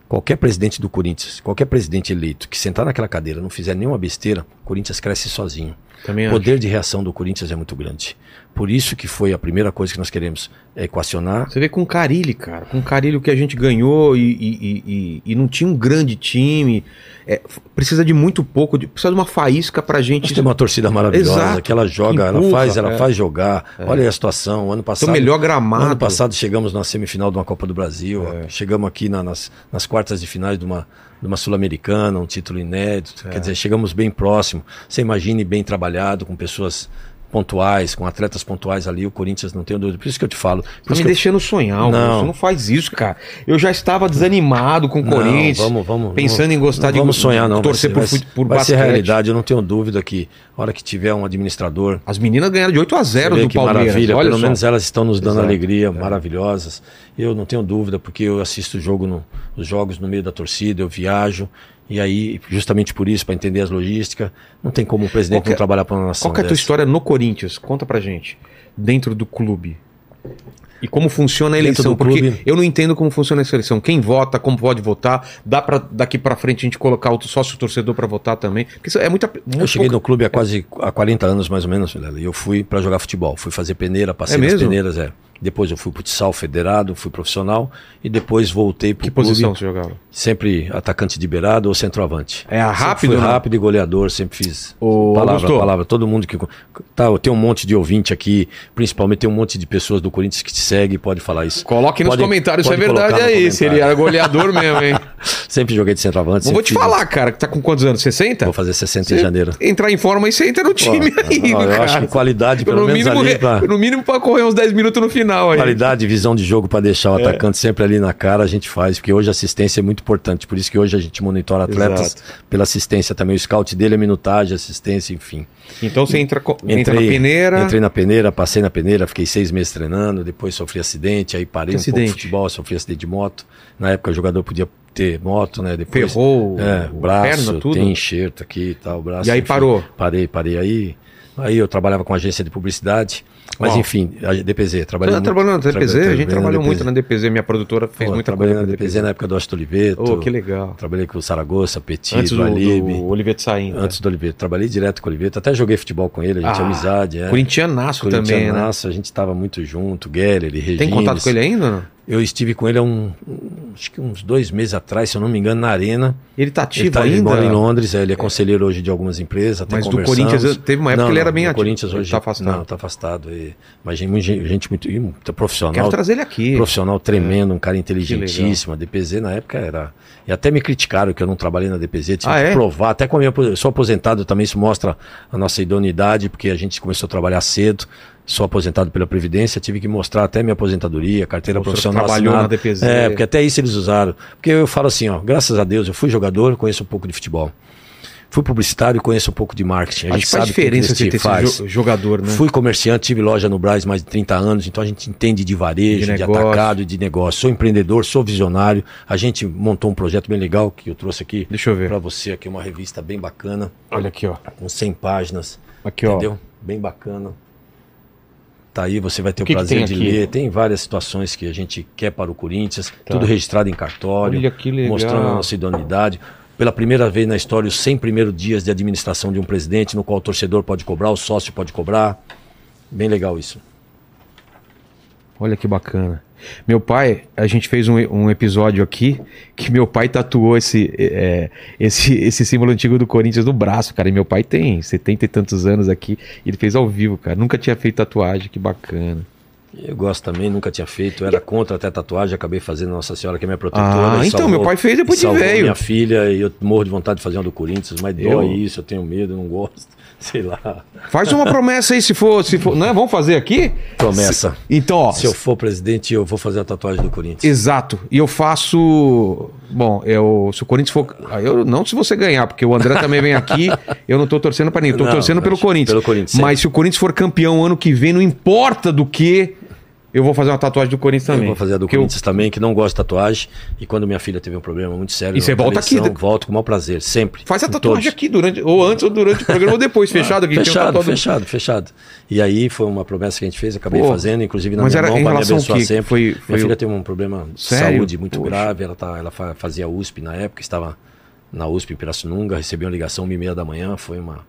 Qualquer presidente do Corinthians, qualquer presidente eleito que sentar naquela cadeira não fizer nenhuma besteira, o Corinthians cresce sozinho. Também O acho. poder de reação do Corinthians é muito grande. Por isso que foi a primeira coisa que nós queremos é equacionar Você vê com o Carilli, cara. Com o Carilli o que a gente ganhou e, e- e- e- não tinha um grande time. É, precisa de muito pouco, de- precisa de uma faísca pra gente. Nós temos uma torcida maravilhosa, Exato. que ela joga, Que ela empurra, faz, ela é. faz jogar. Olha aí a situação. Ano passado, Então, melhor gramado. ano passado chegamos na semifinal de uma Copa do Brasil. É. Chegamos aqui na- nas, nas quartas de finais de uma, de uma sul-americana, um título inédito. É. Quer dizer, chegamos bem próximo. Você imagine bem trabalhado com pessoas pontuais, com atletas pontuais ali. O Corinthians não tem dúvida. Por isso que eu te falo. Por Tá me eu- deixando sonhar, Augusto. Não. Não. faz isso, cara. Eu já estava desanimado com o Não, Corinthians. vamos, vamos, pensando vamos- em gostar não de vamos sonhar não, torcer vai por, ser, fute- por vai basquete. ser realidade. Eu não tenho dúvida que a hora que tiver um administrador As meninas ganharam de 8 a 0 Você vê do que Palmeiras. maravilha, Olha pelo só. menos elas estão nos dando Exato. É. alegria, maravilhosas. Eu não tenho dúvida, porque eu assisto o jogo no- os jogos no meio da torcida, eu viajo, e aí, justamente por isso, para entender as logísticas, não tem como o presidente que é- não trabalhar para uma nação. Qual que é a tua história no Corinthians? Conta pra gente. Dentro do clube. E como funciona a eleição? Porque clube- eu não entendo como funciona essa eleição. Quem vota, como pode votar. Dá pra daqui pra frente a gente colocar o sócio torcedor pra votar também. Porque isso é muita. Eu cheguei no pouca- clube há quase há 40 anos, mais ou menos, Vilela, e eu fui para jogar futebol. Fui fazer peneira, passei É nas peneiras, é. Depois eu fui futsal federado, fui profissional, e depois voltei para Que o clube. posição você jogava? Sempre atacante de beirado ou centroavante. É rápido, fui né? rápido e goleador, sempre fiz. Ô, palavra, Augusto. palavra. Todo mundo que. Tá, eu tenho um monte de ouvinte aqui, principalmente tem um monte de pessoas do Corinthians que te seguem e pode falar isso. Coloque nos Pode- comentários se é verdade aí. Se ele era goleador mesmo, hein? Sempre joguei de centroavante. Não vou te falar, cara, que tá com quantos anos? 60? Vou fazer 60 Você em janeiro. Entrar em forma e você entra no time Pô, aí, não, eu cara. acho que qualidade, pelo no menos mínimo, ali pra- no mínimo pra correr uns 10 minutos no final aí. Qualidade, visão de jogo para deixar o É. atacante sempre ali na cara, a gente faz, porque hoje a assistência é muito importante. Por isso que hoje a gente monitora atletas Exato. pela assistência também. O scout dele é minutagem, assistência, enfim. Então você entra, co- entra na peneira. Entrei na peneira, passei na peneira, fiquei seis meses treinando, depois sofri acidente, aí parei Que um pouco acidente? de futebol, sofri acidente de moto. Na época o jogador podia ter moto, né? Depois, Ferrou é, o- braço, perna, tudo? tem enxerto aqui e tal, braço. E aí parou? Parei, parei. Aí, aí eu trabalhava com agência de publicidade, mas enfim, a DPZ. Trabalhei tá muito- trabalhando na DPZ? trabalhei- a gente trabalhei trabalhou muito na DPZ, minha produtora fez Pô, muita trabalhei coisa na DPZ na época do Austin Oliveto. Oh, que legal. Trabalhei com o Saragossa, Petit, Antes do, Alibe. do Oliveto saindo. Antes do Oliveto. Trabalhei direto com o Oliveto. Até joguei futebol com ele, a gente Ah, tinha amizade. É. Corintianaço também, né? Corintianaço, a gente estava muito junto, Geller, Regines. Tem contato com ele ainda? Não? Eu estive com ele há um, acho que uns dois meses atrás, se eu não me engano, na Arena. Ele tá Ele, ativo tá, ele ainda? mora em Londres, é, ele é conselheiro hoje de algumas empresas. até Mas do. Corinthians, teve uma época que ele era bem ativo. Corinthians Ele hoje tá afastado. Não, tá afastado. E, mas gente, muito- gente muito, muito profissional. Quero trazer ele aqui. Profissional tremendo, um cara inteligentíssimo. A DPZ na época era. E até me criticaram que eu não trabalhei na DPZ, tive Ah, que é? provar. Até com a minha. Eu sou aposentado também, isso mostra a nossa idoneidade, porque a gente começou a trabalhar cedo. Sou aposentado pela Previdência, tive que mostrar até minha aposentadoria, carteira senhor profissional. trabalhou assinada. na DPZ. É, porque até isso eles usaram. Porque eu falo assim, ó, graças a Deus, eu fui jogador, conheço um pouco de futebol. Fui publicitário e conheço um pouco de marketing. A Acho gente que faz sabe que diferença você ter faz. jo- jogador, né? Fui comerciante, tive loja no Braz mais de 30 anos, então a gente entende de varejo, De de, atacado de negócio. Sou empreendedor, sou visionário. A gente montou um projeto bem legal que eu trouxe aqui Deixa eu ver. para você aqui, uma revista bem bacana, Olha aqui, ó. com 100 páginas. Aqui, ó. entendeu? Bem bacana. Tá aí, você vai ter o, que que prazer de aqui? ler. Tem várias situações que a gente quer para o Corinthians, tudo registrado em cartório, Tá. Mostrando a nossa idoneidade. Pela primeira vez na história, os 100 primeiros dias de administração de um presidente, no qual o torcedor pode cobrar, o sócio pode cobrar. Bem legal isso. Olha que bacana. Meu pai, a gente fez um, um episódio aqui que meu pai tatuou esse, é, esse, esse símbolo antigo do Corinthians no braço, cara. E meu pai tem 70 e tantos anos aqui. E ele fez ao vivo, cara. Nunca tinha feito tatuagem, que bacana. Eu gosto também, nunca tinha feito, era contra até tatuagem, acabei fazendo Nossa Senhora, que é minha protetora. Ah, então, meu pai fez depois de velho. minha filha, e eu morro de vontade de fazer uma do Corinthians, mas Eu- dói isso, eu tenho medo, eu não gosto, sei lá. Faz uma promessa aí, se for. Se for não é? Vamos fazer aqui? Promessa. Então, ó. Se eu for presidente, eu vou fazer a tatuagem do Corinthians. Exato. E eu faço. Bom, eu, se o Corinthians for. ah, Eu, não se você ganhar, porque o André também vem aqui. Eu não tô torcendo pra ninguém. Tô Não, torcendo pelo Corinthians. pelo Corinthians, Mas se o Corinthians for campeão ano que vem, não importa do que, eu vou fazer uma tatuagem do Corinthians também. Eu vou fazer a do Porque eu- Corinthians também, que não gosta de tatuagem. E quando minha filha teve um problema muito sério, E você volta aqui, eleição, né? Volto com o maior prazer, sempre. Faz a tatuagem todos. aqui durante, ou antes ou durante o programa, ou depois, fechado aqui. tem um Fechado, fechado, fechado. E aí foi uma promessa que a gente fez, acabei Pô, fazendo, inclusive na minha era mão, para me abençoar sempre. Foi- foi minha filha o- teve um problema de Sério? saúde muito Poxa. grave, ela, tá, ela fa- fazia USP na época, estava na USP em Pirassununga, recebi uma ligação e meia da manhã, foi uma...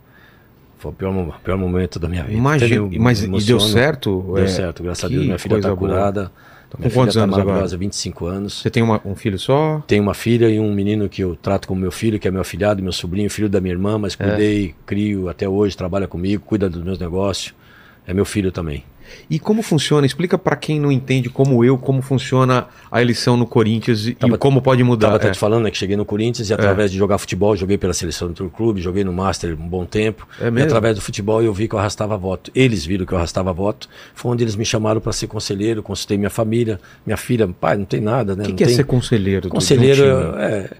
Foi o pior, pior momento da minha vida. Imagina, mas e deu certo? Deu É, certo, graças a Deus. Minha filha está curada. com Minha quantos filha anos tá agora? maravilhosa, 25 anos. Você tem uma- um filho só? Tenho uma filha e um menino que eu trato como meu filho, que é meu afilhado, meu sobrinho, filho da minha irmã, mas cuidei, crio até hoje, trabalha comigo, cuida dos meus negócios. É meu filho também. E como funciona? Explica pra quem não entende, como eu, como funciona a eleição no Corinthians e, Tava- como pode mudar. Tava até É. te falando, né, que cheguei no Corinthians e através de jogar futebol, joguei pela seleção do Clube, joguei no Master um bom tempo. É e através do futebol eu vi que eu arrastava voto. Eles viram que eu arrastava voto. Foi onde eles me chamaram para ser conselheiro, consultei minha família, minha filha, pai, não tem nada, né? O que, que é tem... ser conselheiro? Conselheiro é.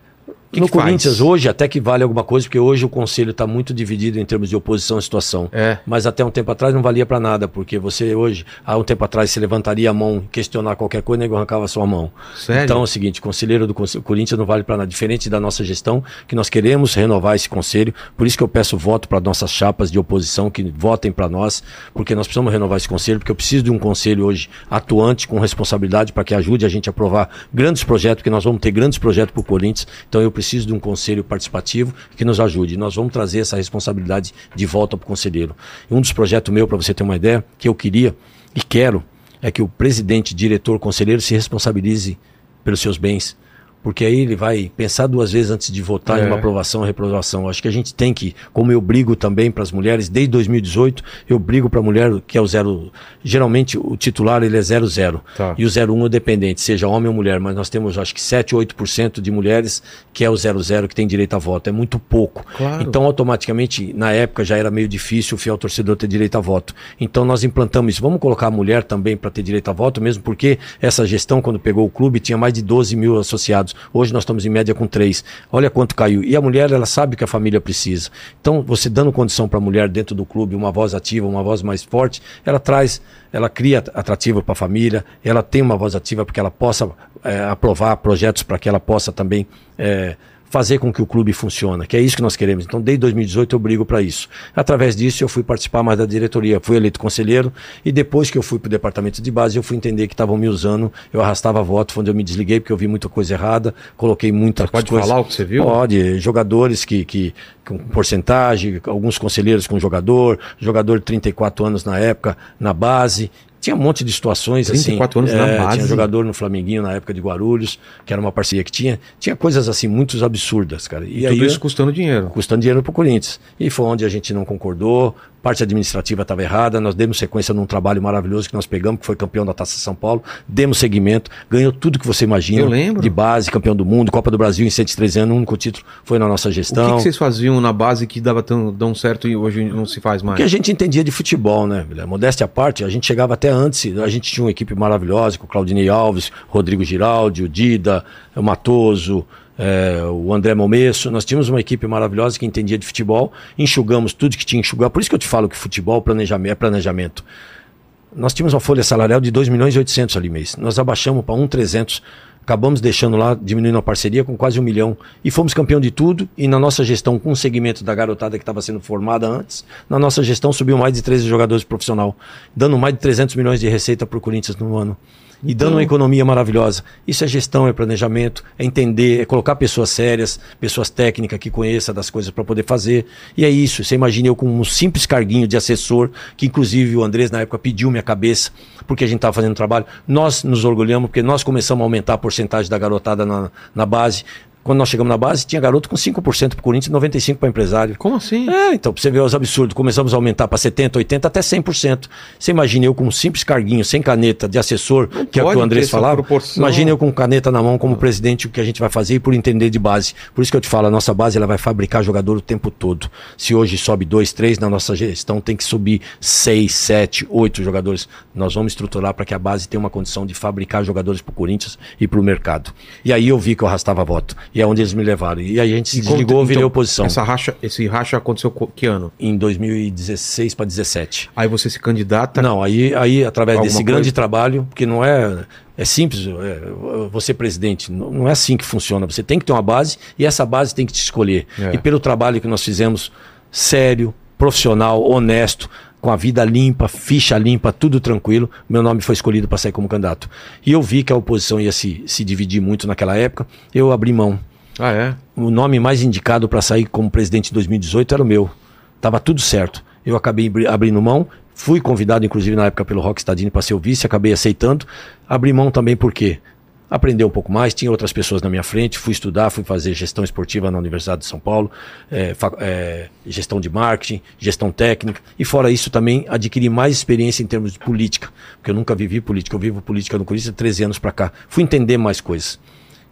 Que no que faz? Corinthians hoje até que vale alguma coisa, porque hoje o conselho está muito dividido em termos de oposição à situação. É. Mas até um tempo atrás não valia para nada, porque você hoje, há um tempo atrás, você levantaria a mão, questionar qualquer coisa, nego arrancava a sua mão. Sério? Então é o seguinte, conselheiro do Conselho- Corinthians não vale para nada, diferente da nossa gestão, que nós queremos renovar esse conselho, por isso que eu peço voto para nossas chapas de oposição, que votem para nós, porque nós precisamos renovar esse conselho, porque eu preciso de um conselho hoje atuante, com responsabilidade, para que ajude a gente a aprovar grandes projetos, porque nós vamos ter grandes projetos para o Corinthians, então eu preciso de um conselho participativo que nos ajude. Nós vamos trazer essa responsabilidade de volta para o conselheiro. Um dos projetos meu, para você ter uma ideia, que eu queria e quero, é que o presidente, diretor, conselheiro se responsabilize pelos seus bens. Porque aí ele vai pensar duas vezes antes de votar É. em uma aprovação ou reprovação. Acho que a gente tem que, como eu brigo também para as mulheres, desde 2018, eu brigo para a mulher que é o zero. Geralmente o titular ele é 00. Tá. E o 01 é o dependente, seja homem ou mulher. Mas nós temos acho que 7, 8% de mulheres que é o 00 que tem direito a voto. É muito pouco. Claro. Então, automaticamente, na época já era meio difícil o fiel torcedor ter direito a voto. Então nós implantamos isso. Vamos colocar a mulher também para ter direito a voto, mesmo porque essa gestão, quando pegou o clube, tinha mais de 12 mil associados. Resultados. Hoje nós estamos em média com três. Olha quanto caiu. E a mulher, ela sabe que a família precisa. Então, você dando condição para a mulher dentro do clube, uma voz ativa, uma voz mais forte, ela traz, ela cria atrativo para a família, ela tem uma voz ativa porque ela possa é, aprovar projetos para que ela possa também. É, fazer com que o clube funcione, que é isso que nós queremos. Então, desde 2018 eu brigo para isso. Através disso, eu fui participar mais da diretoria, fui eleito conselheiro e depois que eu fui para o departamento de base, eu fui entender que estavam me usando, eu arrastava voto, onde eu me desliguei porque eu vi muita coisa errada, coloquei muita Pode coisa. falar o que você viu? Pode, jogadores que, que com porcentagem, alguns conselheiros com jogador, jogador de 34 anos na época, na base, tinha um monte de situações 34 assim. anos na base. Tinha jogador no Flamenguinho na época de Guarulhos, que era uma parceria que tinha. Tinha coisas assim, muito absurdas, cara. E, E aí, tudo isso custando dinheiro. custando dinheiro pro Corinthians. E foi onde a gente não concordou, parte administrativa estava errada, nós demos sequência num trabalho maravilhoso que nós pegamos, que foi campeão da Taça São Paulo, demos seguimento, ganhou tudo que você imagina. Eu lembro. De base, campeão do mundo, Copa do Brasil em 103 anos, o único título foi na nossa O gestão. que, que vocês faziam na base que dava tão, tão certo e hoje não se faz mais? Porque a gente entendia de futebol, né? Modéstia à parte, a gente chegava até antes, a gente tinha uma equipe maravilhosa com o Claudinei Alves, Rodrigo Giraldi, o Dida, o Matoso, eh, o André Momesso. Nós tínhamos uma equipe maravilhosa que entendia de futebol, enxugamos tudo que tinha que enxugar. Por isso que eu te falo que futebol planejamento, é planejamento. Nós tínhamos uma folha salarial de 2 milhões e 800 ali mês. Nós abaixamos para 1,300. Acabamos deixando lá, diminuindo a parceria com quase um milhão. E fomos campeão de tudo. E na nossa gestão, com o segmento da garotada que estava sendo formada antes, na nossa gestão subiu mais de 13 jogadores profissional, dando mais de 300 milhões de receita para o Corinthians no ano. E dando uma economia maravilhosa. Isso é gestão, é planejamento, é entender, é colocar pessoas sérias, pessoas técnicas que conheçam das coisas para poder fazer. E é isso. Você imagina eu com um simples carguinho de assessor, que inclusive o Andrés na época pediu minha cabeça, porque a gente estava fazendo trabalho. Nós nos orgulhamos, porque nós começamos a aumentar a porcentagem da garotada na, na base. Quando nós chegamos na base, tinha garoto com 5% para o Corinthians e 95% para empresário. Como assim? É, então, pra você ver os absurdos, começamos a aumentar para 70%, 80%, até 100%. Você imagina eu com um simples carguinho, sem caneta, de assessor, que é o que o Andrés falava. Imagina eu com caneta na mão como presidente, o que a gente vai fazer e por entender de base. Por isso que eu te falo, a nossa base ela vai fabricar jogador o tempo todo. Se hoje sobe dois, três, na nossa gestão tem que subir seis, sete, oito jogadores. Nós vamos estruturar para que a base tenha uma condição de fabricar jogadores para o Corinthians e para o mercado. E aí eu vi que eu arrastava voto. E é onde eles me levaram. E aí a gente se desligou, Então, virei oposição. Essa racha, esse racha aconteceu co- que ano? Em 2016 para 17. Aí você se candidata. Não, aí, aí através Alguma desse grande coisa? trabalho, porque não é. É simples, é, você presidente, não não é assim que funciona. Você tem que ter uma base e essa base tem que te escolher. É. E pelo trabalho que nós fizemos, sério, profissional, honesto, com a vida limpa, ficha limpa, tudo tranquilo, meu nome foi escolhido para sair como candidato. E eu vi que a oposição ia se, se dividir muito naquela época, eu abri mão. Ah, é? O nome mais indicado para sair como presidente em 2018 era o meu. Tava tudo certo. Eu acabei abri- abrindo mão. Fui convidado, inclusive, na época pelo Rock Stadini para ser o vice, acabei aceitando. Abri mão também por quê? Aprender um pouco mais, tinha outras pessoas na minha frente, fui estudar, fui fazer gestão esportiva na Universidade de São Paulo, fa- eh, gestão de marketing, gestão técnica, e fora isso também adquiri mais experiência em termos de política, porque eu nunca vivi política, eu vivo política no Corinthians há 13 anos para cá. Fui entender mais coisas.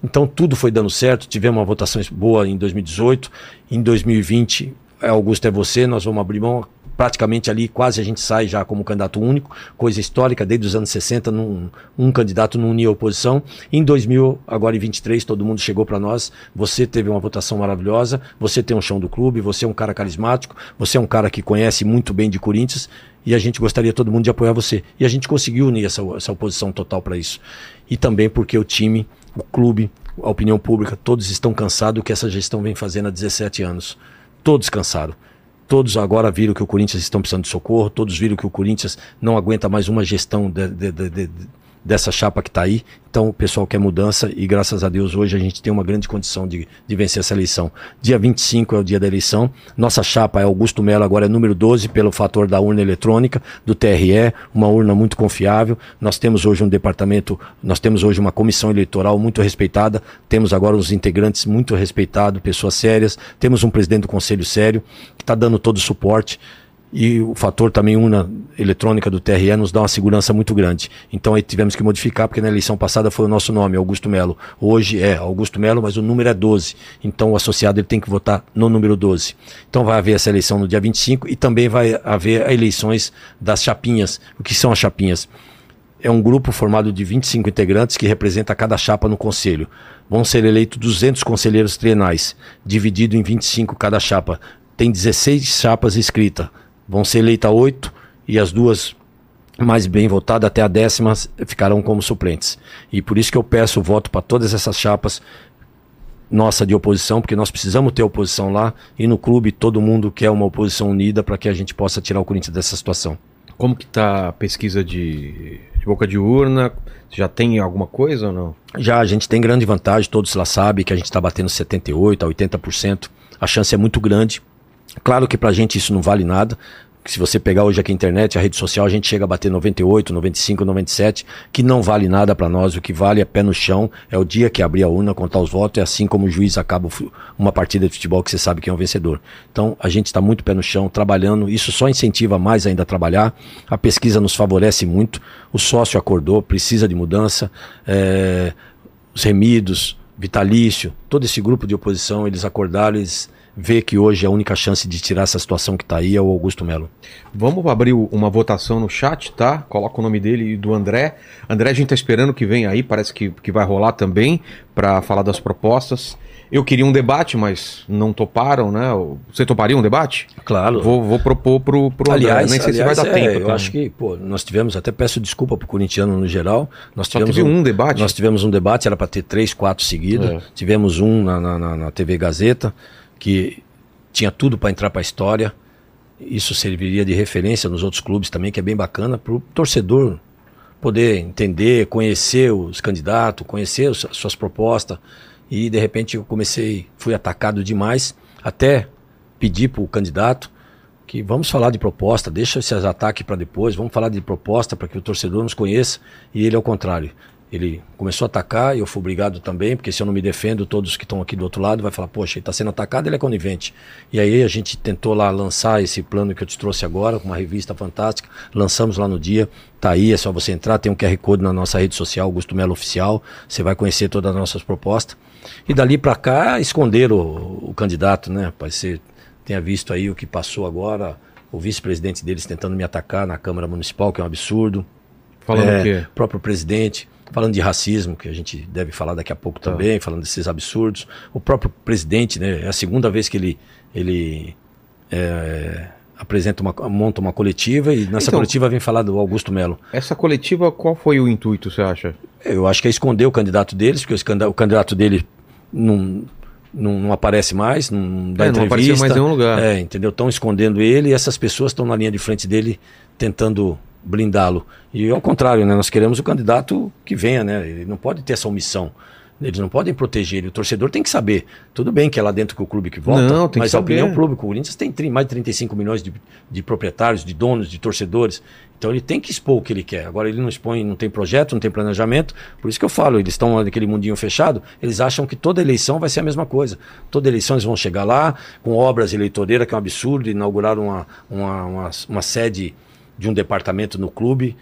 Então tudo foi dando certo, tivemos uma votação boa em 2018, em 2020, é, Augusto é você, nós vamos abrir mão, praticamente ali quase a gente sai já como candidato único, coisa histórica, desde os anos 60, num, um candidato não unia a oposição. Em 2000, agora em 23, todo mundo chegou para nós, você teve uma votação maravilhosa, você tem um chão do clube, você é um cara carismático, você é um cara que conhece muito bem de Corinthians, e a gente gostaria todo mundo de apoiar você. E a gente conseguiu unir essa, essa oposição total para isso. E também porque o time, o clube, a opinião pública, todos estão cansados do que essa gestão vem fazendo há 17 anos. Todos cansaram. Todos agora viram que o Corinthians estão precisando de socorro, todos viram que o Corinthians não aguenta mais uma gestão de- de- de- dessa chapa que está aí. Então o pessoal quer mudança e graças a Deus hoje a gente tem uma grande condição de, de vencer essa eleição. Dia 25 é o dia da eleição. Nossa chapa é Augusto Melo, agora é número 12 pelo fator da urna eletrônica, do TRE, uma urna muito confiável. Nós temos hoje um departamento, nós temos hoje uma comissão eleitoral muito respeitada, temos agora os integrantes muito respeitados, pessoas sérias, temos um presidente do conselho sério que está dando todo o suporte. E o fator também urna eletrônica do TRE nos dá uma segurança muito grande. Então aí tivemos que modificar, porque na eleição passada foi o nosso nome, Augusto Melo. Hoje é Augusto Melo, mas o número é 12. Então o associado ele tem que votar no número 12. Então vai haver essa eleição no dia 25 e também vai haver eleições das chapinhas. O que são as chapinhas? é um grupo formado de 25 integrantes que representa cada chapa no conselho. Vão ser eleitos 200 conselheiros trienais, dividido em 25 cada chapa. Tem 16 chapas inscritas. Vão ser eleitas 8 e as duas mais bem votadas até a décima ficarão como suplentes. E por isso que eu peço o voto para todas essas chapas nossa de oposição, porque nós precisamos ter oposição lá e no clube todo mundo quer uma oposição unida para que a gente possa tirar o Corinthians dessa situação. Como que tá a pesquisa de, de boca de urna? Já tem alguma coisa ou não? Já a gente tem grande vantagem, todos lá sabem que a gente está batendo 78% a 80%. A chance é muito grande. Claro que para a gente isso não vale nada se você pegar hoje aqui a internet, a rede social, a gente chega a bater 98, 95, 97, que não vale nada para nós. O que vale é pé no chão, é o dia que abrir a urna, contar os votos, é assim como o juiz acaba uma partida de futebol que você sabe quem é o vencedor. Então, a gente está muito pé no chão, trabalhando, isso só incentiva mais ainda a trabalhar. A pesquisa nos favorece muito, o sócio acordou, precisa de mudança, é, os remidos, vitalício, todo esse grupo de oposição, eles acordaram, eles vê que hoje a única chance de tirar essa situação que está aí é o Augusto Melo. Vamos abrir uma votação no chat, tá? Coloca o nome dele e do André. André, a gente está esperando que venha aí, parece que, que vai rolar também para falar das propostas. Eu queria um debate, mas não toparam, né? Você toparia um debate? Claro. Vou, vou propor pro, pro aliás, André. Nem sei aliás, se vai dar é, tempo. Eu tá? acho que, pô, nós tivemos, até peço desculpa pro corintiano no geral. Nós Só tivemos teve um debate? Nós tivemos um debate, era para ter três, quatro seguidos. É. Tivemos um na, na- na TV Gazeta, que tinha tudo para entrar para a história. Isso serviria de referência nos outros clubes também, que é bem bacana para o torcedor poder entender, conhecer os candidatos, conhecer os- suas propostas. E de repente eu comecei, fui atacado demais, até pedir para o candidato que vamos falar de proposta, deixa esses ataques para depois, vamos falar de proposta para que o torcedor nos conheça. E ele, ao contrário, ele começou a atacar e eu fui obrigado também, porque se eu não me defendo, todos que estão aqui do outro lado vai falar, poxa, ele está sendo atacado, ele é conivente. E aí a gente tentou lá lançar esse plano que eu te trouxe agora, com uma revista fantástica, lançamos lá no dia, tá aí, é só você entrar, tem um QR Code na nossa rede social, Augusto Melo Oficial, você vai conhecer todas as nossas propostas. E dali para cá, esconderam o, o candidato, né, rapaz, você tenha visto aí o que passou agora, o vice-presidente deles tentando me atacar na Câmara Municipal, que é um absurdo. Falando É, o quê? o próprio presidente, falando de racismo, que a gente deve falar daqui a pouco Tá. também, falando desses absurdos. O próprio presidente, né, é a segunda vez que ele, ele é, apresenta uma, monta uma coletiva e nessa Então- coletiva vem falar do Augusto Melo. Essa coletiva, qual foi o intuito, você acha? Eu acho que é esconder o candidato deles, porque o candidato dele não, não, não aparece mais, não dá É, não entrevista. apareceu mais em nenhum lugar. É, entendeu? Estão escondendo ele e essas pessoas estão na linha de frente dele tentando blindá-lo. E ao contrário, né? Nós queremos o candidato que venha, né? Ele não pode ter essa omissão. Eles não podem proteger ele. O torcedor tem que saber. Tudo bem que é lá dentro que o clube que vota, Não, mas a opinião pública, o Corinthians tem mais de 35 milhões de, de proprietários, de donos, de torcedores. Então ele tem que expor o que ele quer. Agora ele não expõe, não tem projeto, não tem planejamento. Por isso que eu falo, eles estão naquele mundinho fechado, eles acham que toda eleição vai ser a mesma coisa. Toda eleição eles vão chegar lá com obras eleitoreiras, que é um absurdo, inauguraram uma, uma, uma, uma sede de um departamento no clube,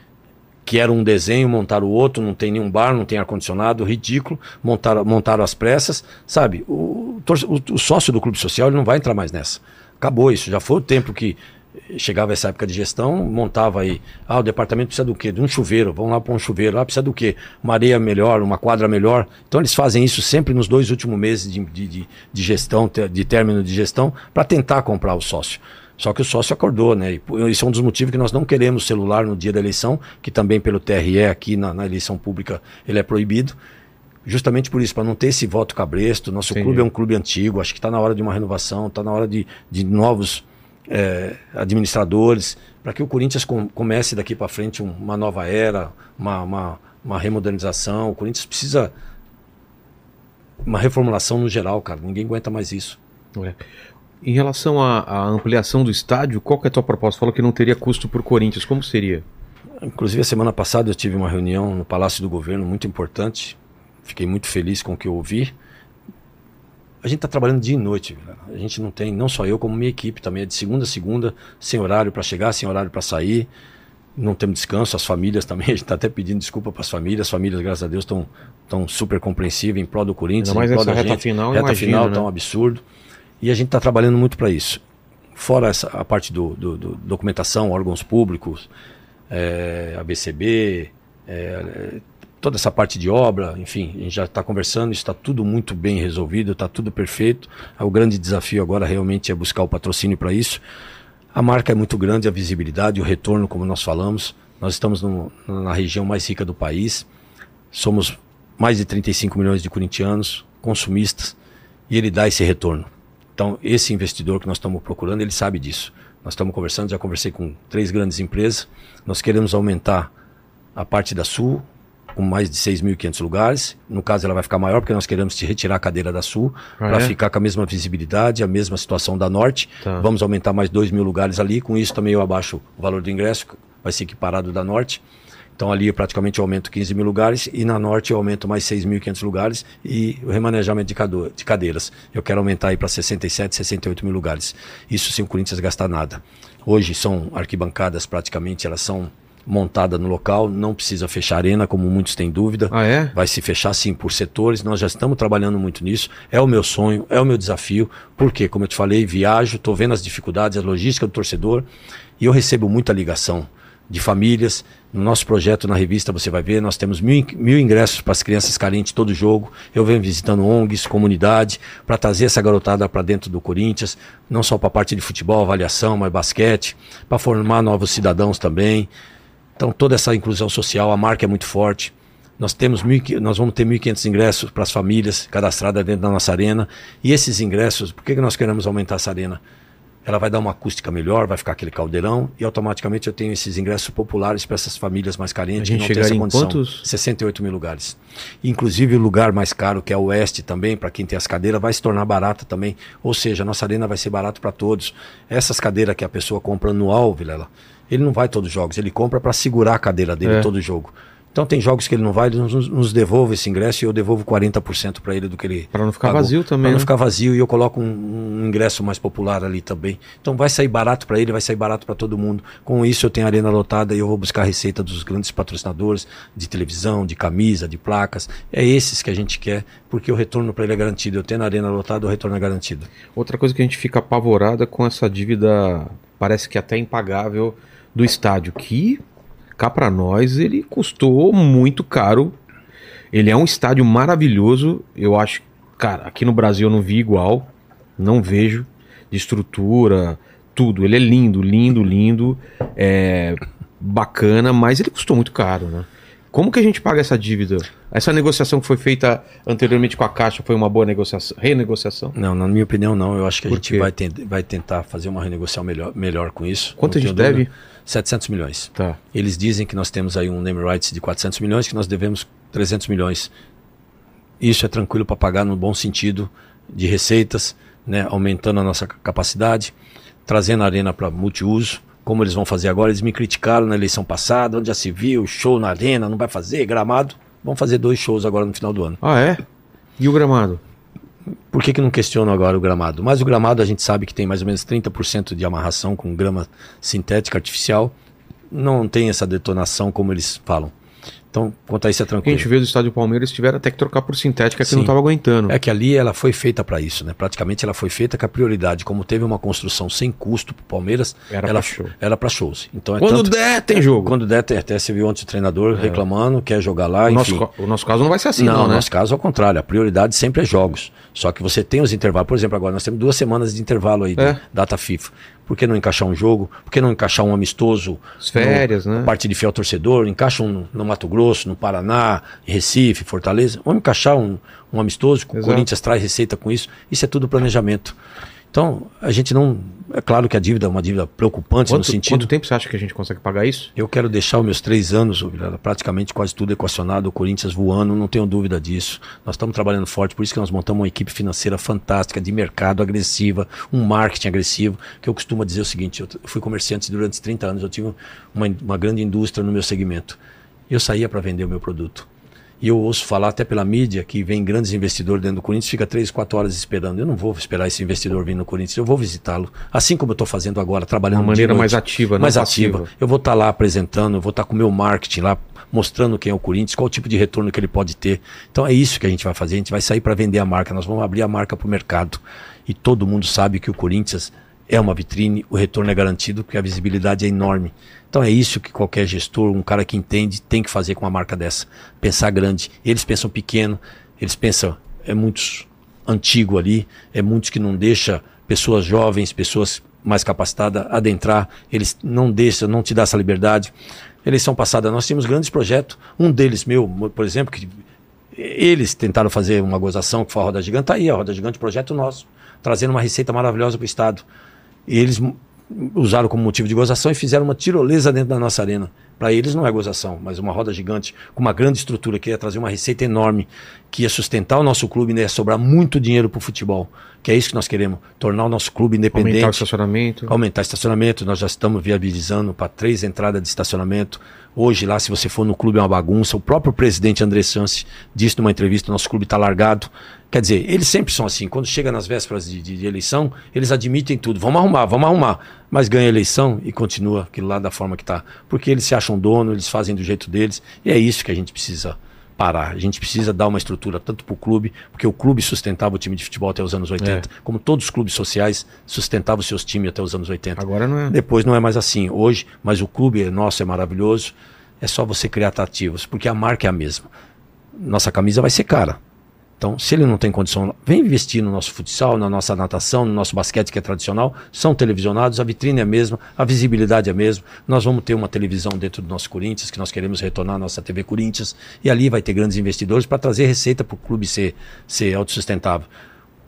que era um desenho, montaram o outro, não tem nenhum bar, não tem ar-condicionado, ridículo, montaram, montaram as pressas, sabe? O, o, o sócio do clube social ele não vai entrar mais nessa. Acabou isso, já foi o tempo que chegava essa época de gestão, montava aí, ah, o departamento precisa do quê? De um chuveiro, vamos lá para um chuveiro, ah, precisa do quê? Uma areia melhor, uma quadra melhor. Então eles fazem isso sempre nos dois últimos meses de, de, de, gestão, de término de gestão, para tentar comprar o sócio. Só que o sócio acordou, né? E isso é um dos motivos que nós não queremos celular no dia da eleição, que também pelo TRE aqui na, na eleição pública ele é proibido. Justamente por isso, para não ter esse voto cabresto. Nosso Entendi. clube é um clube antigo, acho que está na hora de uma renovação, está na hora de, de novos eh, administradores, para que o Corinthians com- comece daqui para frente um- uma nova era, uma, uma, uma remodernização. O Corinthians precisa uma reformulação no geral, cara. Ninguém aguenta mais isso. É. Em relação à, à ampliação do estádio, qual é a tua proposta? Falou que não teria custo por Corinthians, como seria? Inclusive, a semana passada eu tive uma reunião no Palácio do Governo muito importante. Fiquei muito feliz com o que eu ouvi. A gente está trabalhando dia e noite. A gente não tem, não só eu, como minha equipe também. É de segunda a segunda, sem horário para chegar, sem horário para sair. Não temos descanso. As famílias também. A gente está até pedindo desculpa para as famílias. As famílias, graças a Deus, estão tão super compreensivas em prol do Corinthians. Ainda mais em prol da reta gente. final, Reta imagino, final né? tá um absurdo. E a gente está trabalhando muito para isso. Fora essa, a parte do, do- do documentação, órgãos públicos, é, ABCB, é, toda essa parte de obra, enfim, a gente já está conversando, está tudo muito bem resolvido, está tudo perfeito. O grande desafio agora realmente é buscar o patrocínio para isso. A marca é muito grande, a visibilidade, o retorno, como nós falamos. Nós estamos no, na região mais rica do país, somos mais de 35 milhões de corintianos, consumistas, e ele dá esse retorno. Então, esse investidor que nós estamos procurando, ele sabe disso. Nós estamos conversando, já conversei com três grandes empresas. Nós queremos aumentar a parte da Sul, com mais de 6.500 lugares. No caso, ela vai ficar maior porque nós queremos retirar a cadeira da Sul Ah, para é? ficar com a mesma visibilidade, a mesma situação da Norte. Tá. Vamos aumentar mais 2 mil lugares ali. Com isso, também eu abaixo o valor do ingresso, vai ser equiparado da Norte. Então ali praticamente eu aumento 15 mil lugares e na Norte eu aumento mais 6.500 lugares e o remanejamento de, cadeiras. Eu quero aumentar aí para 67, 68 mil lugares. Isso sem o Corinthians gastar nada. Hoje são arquibancadas praticamente, elas são montadas no local, não precisa fechar a arena, como muitos têm dúvida. Ah, é? Vai se fechar sim por setores, nós já estamos trabalhando muito nisso. É o meu sonho, é o meu desafio, porque, como eu te falei, viajo, estou vendo as dificuldades, a logística do torcedor, e eu recebo muita ligação de famílias. No nosso projeto na revista você vai ver, nós temos mil, mil ingressos para as crianças carentes todo jogo. Eu venho visitando ONGs, comunidade, para trazer essa garotada para dentro do Corinthians, não só para a parte de futebol, avaliação, mas basquete, para formar novos cidadãos também. Então, toda essa inclusão social, a marca é muito forte. Nós, temos mil, nós vamos ter 1.500 ingressos para as famílias cadastradas dentro da nossa arena. E esses ingressos, por que, que nós queremos aumentar essa arena? Ela vai dar uma acústica melhor, vai ficar aquele caldeirão e automaticamente eu tenho esses ingressos populares para essas famílias mais carentes que não têm chegaria essa condição. quantos? 68 mil lugares. Inclusive o lugar mais caro, que é o Oeste também, para quem tem as cadeiras, vai se tornar barata também. Ou seja, a nossa arena vai ser barata para todos. Essas cadeiras que a pessoa compra anual, Vilela, ele não vai todos os jogos, ele compra para segurar a cadeira dele É. todo jogo. Então tem jogos que ele não vai, ele nos, nos devolve esse ingresso e eu devolvo 40% para ele do que ele Pra não ficar pagou. vazio também, Pra não né? ficar vazio e eu coloco um, um ingresso mais popular ali também. Então vai sair barato para ele, vai sair barato para todo mundo. Com isso eu tenho a arena lotada e eu vou buscar a receita dos grandes patrocinadores de televisão, de camisa, de placas. É esses que a gente quer, porque o retorno para ele é garantido. Eu tenho a arena lotada, o retorno é garantido. Outra coisa que a gente fica apavorada com essa dívida, parece que até impagável, do estádio, que cá pra nós ele custou muito caro. Ele é um estádio maravilhoso, eu acho, cara, aqui no Brasil eu não vi igual, não vejo de estrutura, tudo. Ele é lindo, lindo, lindo, é bacana, mas ele custou muito caro, né? Como que a gente paga essa dívida? Essa negociação que foi feita anteriormente com a Caixa foi uma boa negociação, renegociação? Não, na minha opinião não. Eu acho que a Por gente vai, ten- vai tentar fazer uma renegociação melhor, melhor com isso. Quanto a gente dúvida. deve? 700 milhões. Tá. Eles dizem que nós temos aí um name rights de 400 milhões, que nós devemos 300 milhões. Isso é tranquilo para pagar no bom sentido de receitas, né, aumentando a nossa capacidade, trazendo a arena para multiuso, como eles vão fazer agora. Eles me criticaram na eleição passada, onde já se viu, show na arena, não vai fazer, gramado. Vão fazer dois shows agora no final do ano. Ah, é? E o gramado? Por que, que não questionam agora o gramado? Mas o gramado a gente sabe que tem mais ou menos 30% de amarração com grama sintética artificial. Não tem essa detonação como eles falam. Então, quanto a isso é Porque a tranquilo. gente veio do estádio Palmeiras tiveram até que trocar por sintética que Sim. não estava aguentando. É que ali ela foi feita para isso, né? Praticamente ela foi feita com a prioridade, como teve uma construção sem custo para o Palmeiras, Era ela pra show. era para shows. Então é Quando tanto- der, tem jogo. Quando der, tem- até você viu ontem o treinador reclamando, quer jogar lá, o, enfim. nosso, o nosso caso não vai ser assim, não, não, no né? nosso caso, ao contrário, a prioridade sempre é jogos. Só que você tem os intervalos. Por exemplo, agora nós temos duas semanas de intervalo aí, de É. data FIFA. Por que não encaixar um jogo? Por que não encaixar um amistoso? As férias, no, né? Parte de fiel torcedor, encaixa um no Mato Grosso, no Paraná, Recife, Fortaleza. Vamos encaixar um, um amistoso, o. Corinthians traz receita com isso. Isso é tudo planejamento. Então, a gente não. É claro que a dívida é uma dívida preocupante no Quanto, sentido. quanto tempo você acha que a gente consegue pagar isso? Eu quero deixar os meus três anos, praticamente quase tudo equacionado, o Corinthians voando, não tenho dúvida disso. Nós estamos trabalhando forte, por isso que nós montamos uma equipe financeira fantástica, de mercado agressiva, um marketing agressivo, que eu costumo dizer o seguinte, eu fui comerciante durante 30 anos, eu tive uma, uma grande indústria no meu segmento. Eu saía para vender o meu produto. E eu ouço falar até pela mídia que vem grandes investidores dentro do Corinthians, fica três, quatro horas esperando. Eu não vou esperar esse investidor vir no Corinthians, eu vou visitá-lo. Assim como eu estou fazendo agora, trabalhando Uma de maneira noite. mais ativa, mais passiva. ativa. Eu vou estar lá apresentando, eu vou estar com o meu marketing lá, mostrando quem é o Corinthians, qual o tipo de retorno que ele pode ter. Então é isso que a gente vai fazer. A gente vai sair para vender a marca. Nós vamos abrir a marca para o mercado. E todo mundo sabe que o Corinthians é uma vitrine, o retorno é garantido, porque a visibilidade é enorme. Então é isso que qualquer gestor, um cara que entende, tem que fazer com uma marca dessa. Pensar grande. Eles pensam pequeno, eles pensam, é muitos antigo ali, é muitos que não deixa pessoas jovens, pessoas mais capacitadas adentrar, eles não deixam, não te dá essa liberdade. Eleição passada nós tínhamos grandes projetos, um deles meu, por exemplo, que eles tentaram fazer uma gozação que foi a Roda Gigante, tá aí a Roda Gigante, projeto nosso, trazendo uma receita maravilhosa para o Estado. Eles usaram como motivo de gozação e fizeram uma tirolesa dentro da nossa arena. Para eles não é gozação, mas uma roda gigante com uma grande estrutura que ia trazer uma receita enorme, que ia sustentar o nosso clube e ia sobrar muito dinheiro para o futebol. Que é isso que nós queremos, tornar o nosso clube independente. Aumentar o estacionamento. Aumentar o estacionamento. Nós já estamos viabilizando para três entradas de estacionamento. Hoje lá, se você for no clube, é uma bagunça. O próprio presidente André Santos disse numa entrevista, nosso clube está largado. Quer dizer, eles sempre são assim. Quando chega nas vésperas de, de, de, eleição, eles admitem tudo. Vamos arrumar, vamos arrumar. Mas ganha a eleição e continua aquilo lá da forma que está. Porque eles se acham dono, eles fazem do jeito deles. E é isso que a gente precisa parar. A gente precisa dar uma estrutura tanto para o clube, porque o clube sustentava o time de futebol até os anos 80, é. como todos os clubes sociais sustentavam seus times até os anos 80. Agora não é. Depois não é mais assim. Hoje, mas o clube é nosso é maravilhoso. É só você criar atrativos, porque a marca é a mesma. Nossa camisa vai ser cara. Então, se ele não tem condição, vem investir no nosso futsal, na nossa natação, no nosso basquete que é tradicional, são televisionados, a vitrine é a mesma, a visibilidade é a mesma. Nós vamos ter uma televisão dentro do nosso Corinthians, que nós queremos retornar a nossa TV Corinthians, e ali vai ter grandes investidores para trazer receita para o clube ser, ser autossustentável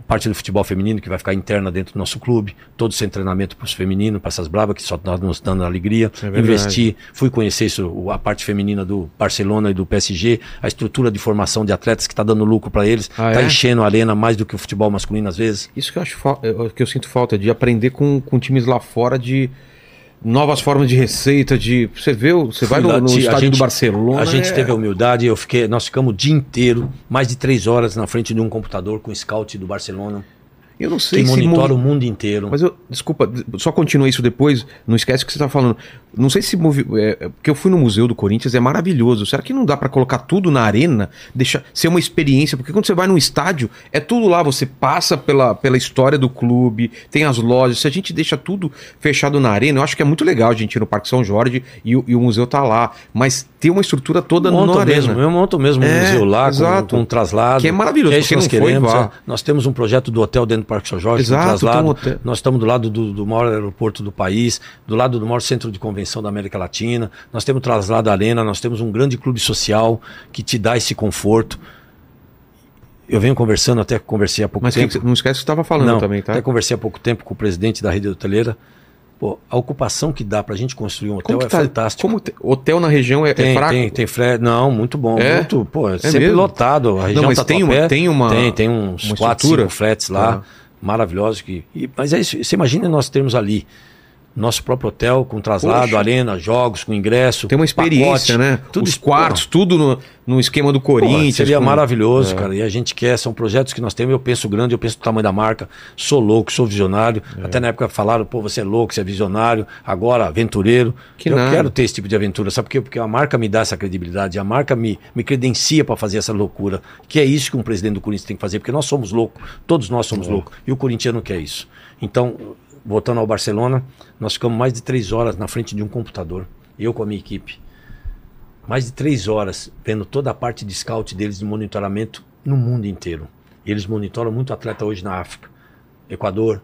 parte do futebol feminino que vai ficar interna dentro do nosso clube, todo esse treinamento para os femininos, para essas bravas que só estão nos dando alegria. É Investir, fui conhecer isso, a parte feminina do Barcelona e do PSG, a estrutura de formação de atletas que está dando lucro para eles, está ah, é? enchendo a arena mais do que o futebol masculino às vezes. Isso que eu acho que eu sinto falta de aprender com, com times lá fora de novas formas de receita, de você vê, você vai no, no estádio gente, do Barcelona. A gente é... teve a humildade, eu fiquei, nós ficamos o dia inteiro, mais de três horas na frente de um computador com o scout do Barcelona. Eu não sei que se monitora o mundo inteiro. Mas eu, desculpa, só continua isso depois, não esquece o que você está falando. Não sei se movi... é, porque eu fui no museu do Corinthians, é maravilhoso. Será que não dá para colocar tudo na arena, deixar ser uma experiência? Porque quando você vai num estádio, é tudo lá, você passa pela, pela história do clube, tem as lojas. Se a gente deixa tudo fechado na arena, eu acho que é muito legal a gente ir no Parque São Jorge e, e o museu tá lá, mas ter uma estrutura toda monto na mesmo, arena. Eu monto mesmo um museu lá exato. com, com um traslado. Que é maravilhoso, é isso que nós queremos. É. Nós temos um projeto do hotel dentro Parque São Jorge, Exato, traslado. Nós estamos do lado do, do maior aeroporto do país, do lado do maior centro de convenção da América Latina. Nós temos traslado arena, nós temos um grande clube social que te dá esse conforto. Eu venho conversando, até conversei há pouco Mas tempo. Mas não esquece que você estava falando não, também, tá? Até conversei há pouco tempo com o presidente da rede hoteleira. Pô, a ocupação que dá pra gente construir um hotel é tá, fantástico. Como te, hotel na região é, tem, é fraco? Tem, tem fre... Não, muito bom. É? Muito, pô, é sempre mesmo? lotado. A região não, mas tá tem, uma, tem uma. Tem, tem uns 4, 5 fretes lá, ah. maravilhosos. Que, e, mas é isso. Você imagina nós termos ali nosso próprio hotel, com traslado, Poxa. arena, jogos, com ingresso. Tem uma experiência, pacote, né? Tudo Os quartos, tudo no, no esquema do Corinthians. Pô, seria com... maravilhoso, é. cara. E a gente quer, são projetos que nós temos. Eu penso grande, eu penso no tamanho da marca. Sou louco, sou visionário. É. Até na época falaram, pô, você é louco, você é visionário, agora aventureiro. Que eu nada. quero ter esse tipo de aventura. Sabe por quê? Porque a marca me dá essa credibilidade, a marca me, me credencia para fazer essa loucura. Que é isso que um presidente do Corinthians tem que fazer, porque nós somos loucos, todos nós somos é. loucos. E o corintiano quer isso. Então, voltando ao Barcelona, nós ficamos mais de três horas na frente de um computador, eu com a minha equipe. Mais de três horas vendo toda a parte de scout deles de monitoramento no mundo inteiro. Eles monitoram muito atleta hoje na África, Equador,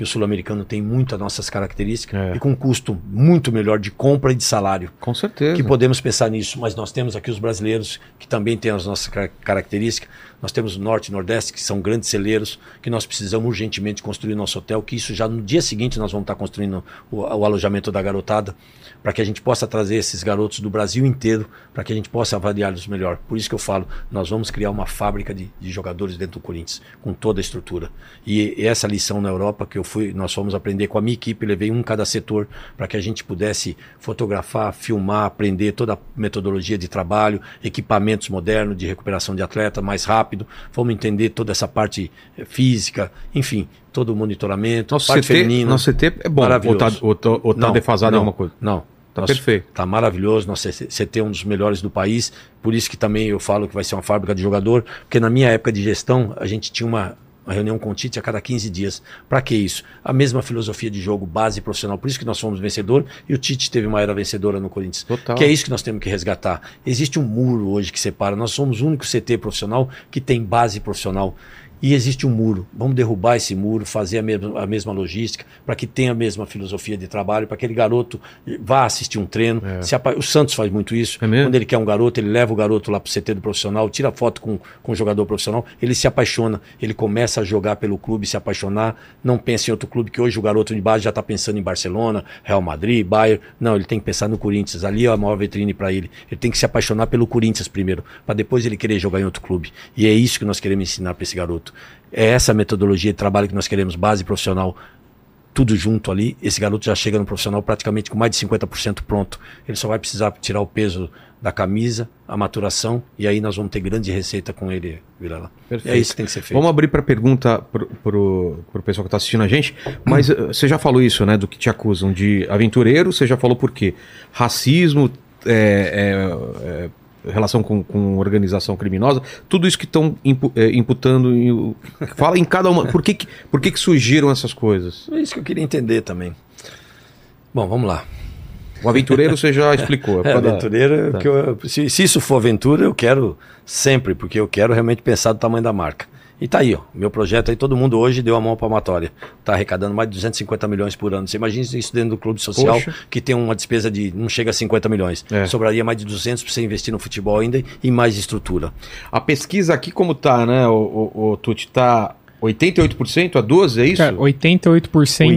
que o sul-americano tem muitas nossas características é. e com um custo muito melhor de compra e de salário. Com certeza. Que podemos pensar nisso, mas nós temos aqui os brasileiros que também têm as nossas características. Nós temos o Norte e Nordeste, que são grandes celeiros, que nós precisamos urgentemente construir nosso hotel, que isso já no dia seguinte nós vamos estar construindo o, o alojamento da garotada, para que a gente possa trazer esses garotos do Brasil inteiro, para que a gente possa avaliá-los melhor. Por isso que eu falo, nós vamos criar uma fábrica de, de jogadores dentro do Corinthians, com toda a estrutura. E, e essa lição na Europa que eu fui, nós fomos aprender com a minha equipe, levei um cada setor, para que a gente pudesse fotografar, filmar, aprender toda a metodologia de trabalho, equipamentos modernos de recuperação de atleta mais rápido fomos entender toda essa parte eh, física, enfim, todo o monitoramento, nosso parte CT, feminina. Nosso CT é bom, ou tá, ou tá, tá defasado não, alguma coisa? Não. Tá nosso, perfeito. Tá maravilhoso, nosso CT é um dos melhores do país, por isso que também eu falo que vai ser uma fábrica de jogador, porque na minha época de gestão, a gente tinha uma uma reunião com o Tite a cada 15 dias. Para que isso? A mesma filosofia de jogo, base profissional. Por isso que nós fomos vencedor e o Tite teve uma era vencedora no Corinthians. Total. Que é isso que nós temos que resgatar. Existe um muro hoje que separa. Nós somos o único CT profissional que tem base profissional. E existe um muro. Vamos derrubar esse muro, fazer a mesma, a mesma logística, para que tenha a mesma filosofia de trabalho, para que aquele garoto vá assistir um treino. Se apa- O Santos faz muito isso. É? Quando ele quer um garoto, ele leva o garoto lá para o CT do profissional, tira foto com, com o jogador profissional, ele se apaixona, ele começa a jogar pelo clube, se apaixonar, não pensa em outro clube, que hoje o garoto de base já está pensando em Barcelona, Real Madrid, Bayern. Não, ele tem que pensar no Corinthians. Ali é a maior vitrine para ele. Ele tem que se apaixonar pelo Corinthians primeiro, para depois ele querer jogar em outro clube. E é isso que nós queremos ensinar para esse garoto. É essa metodologia de trabalho que nós queremos, base profissional, tudo junto ali, esse garoto já chega no profissional praticamente com mais de 50% pronto. Ele só vai precisar tirar o peso da camisa, a maturação, e aí nós vamos ter grande receita com ele, Vilela. Perfeito. É isso que tem que ser feito. Vamos abrir para pergunta pro, pro pessoal que está assistindo a gente. Mas eh, você já falou isso, né? Do que te acusam de aventureiro, você já falou por quê? Racismo, é, é, é, relação com, com organização criminosa, tudo isso que estão impu- é, imputando. Em, fala em cada uma. Por que, que, por que, que surgiram essas coisas? É isso que eu queria entender também. Bom, vamos lá. O aventureiro você já explicou. É, da- aventureira, tá. eu- se, se isso for aventura, eu quero sempre, porque eu quero realmente pensar do tamanho da marca. E tá aí, ó, meu projeto aí, todo mundo hoje deu a mão palmatória. Tá arrecadando mais de 250 milhões por ano. Você imagina isso dentro do clube social, Poxa. que tem uma despesa de, não chega a 50 milhões. É. Sobraria mais de 200 para você investir no futebol ainda e mais estrutura. A pesquisa aqui, como tá, né, o, o, o Tuti? Tá 88% a 12%, é isso? Cara, 88%,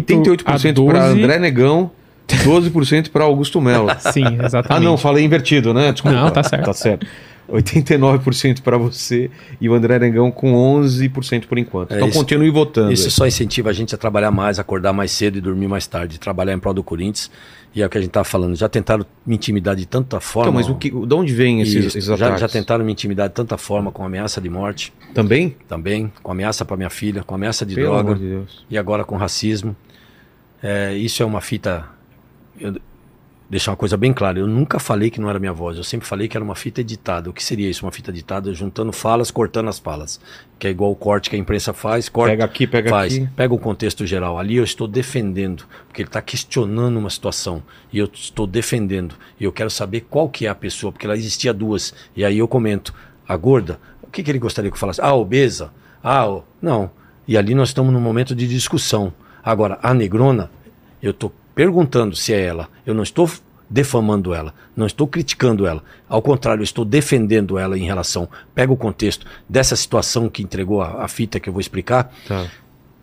88% a para 12. André Negão, 12% para Augusto Melo. Sim, exatamente. Ah, não, falei invertido, né? Desculpa. Não, tá certo. Tá certo. 89% para você e o André Negão com 11% por enquanto. É então isso. continue votando. Isso só incentiva a gente a trabalhar mais, acordar mais cedo e dormir mais tarde, trabalhar em prol do Corinthians. E é o que a gente tá falando. Já tentaram me intimidar de tanta forma. Então, mas o que, de onde vem esses, Isso. esses já, já tentaram me intimidar de tanta forma, com ameaça de morte Também? também, com ameaça para minha filha, com ameaça de Pelo droga de e agora com racismo. É, isso é uma fita. Eu, deixar uma coisa bem clara, eu nunca falei que não era minha voz, eu sempre falei que era uma fita editada. O que seria isso? Uma fita editada juntando falas, cortando as falas. Que é igual o corte que a imprensa faz, corta, Pega aqui, pega faz. aqui. Pega o contexto geral. Ali eu estou defendendo, porque ele está questionando uma situação e eu estou defendendo. E eu quero saber qual que é a pessoa, porque lá existia duas. E aí eu comento, a gorda, o que, que ele gostaria que eu falasse? Ah, obesa? Ah, o- não. E ali nós estamos num momento de discussão. Agora, a negrona, eu estou perguntando se é ela. Eu não estou defamando ela, não estou criticando ela. Ao contrário, estou defendendo ela em relação. Pega o contexto dessa situação que entregou a, a fita que eu vou explicar Tá.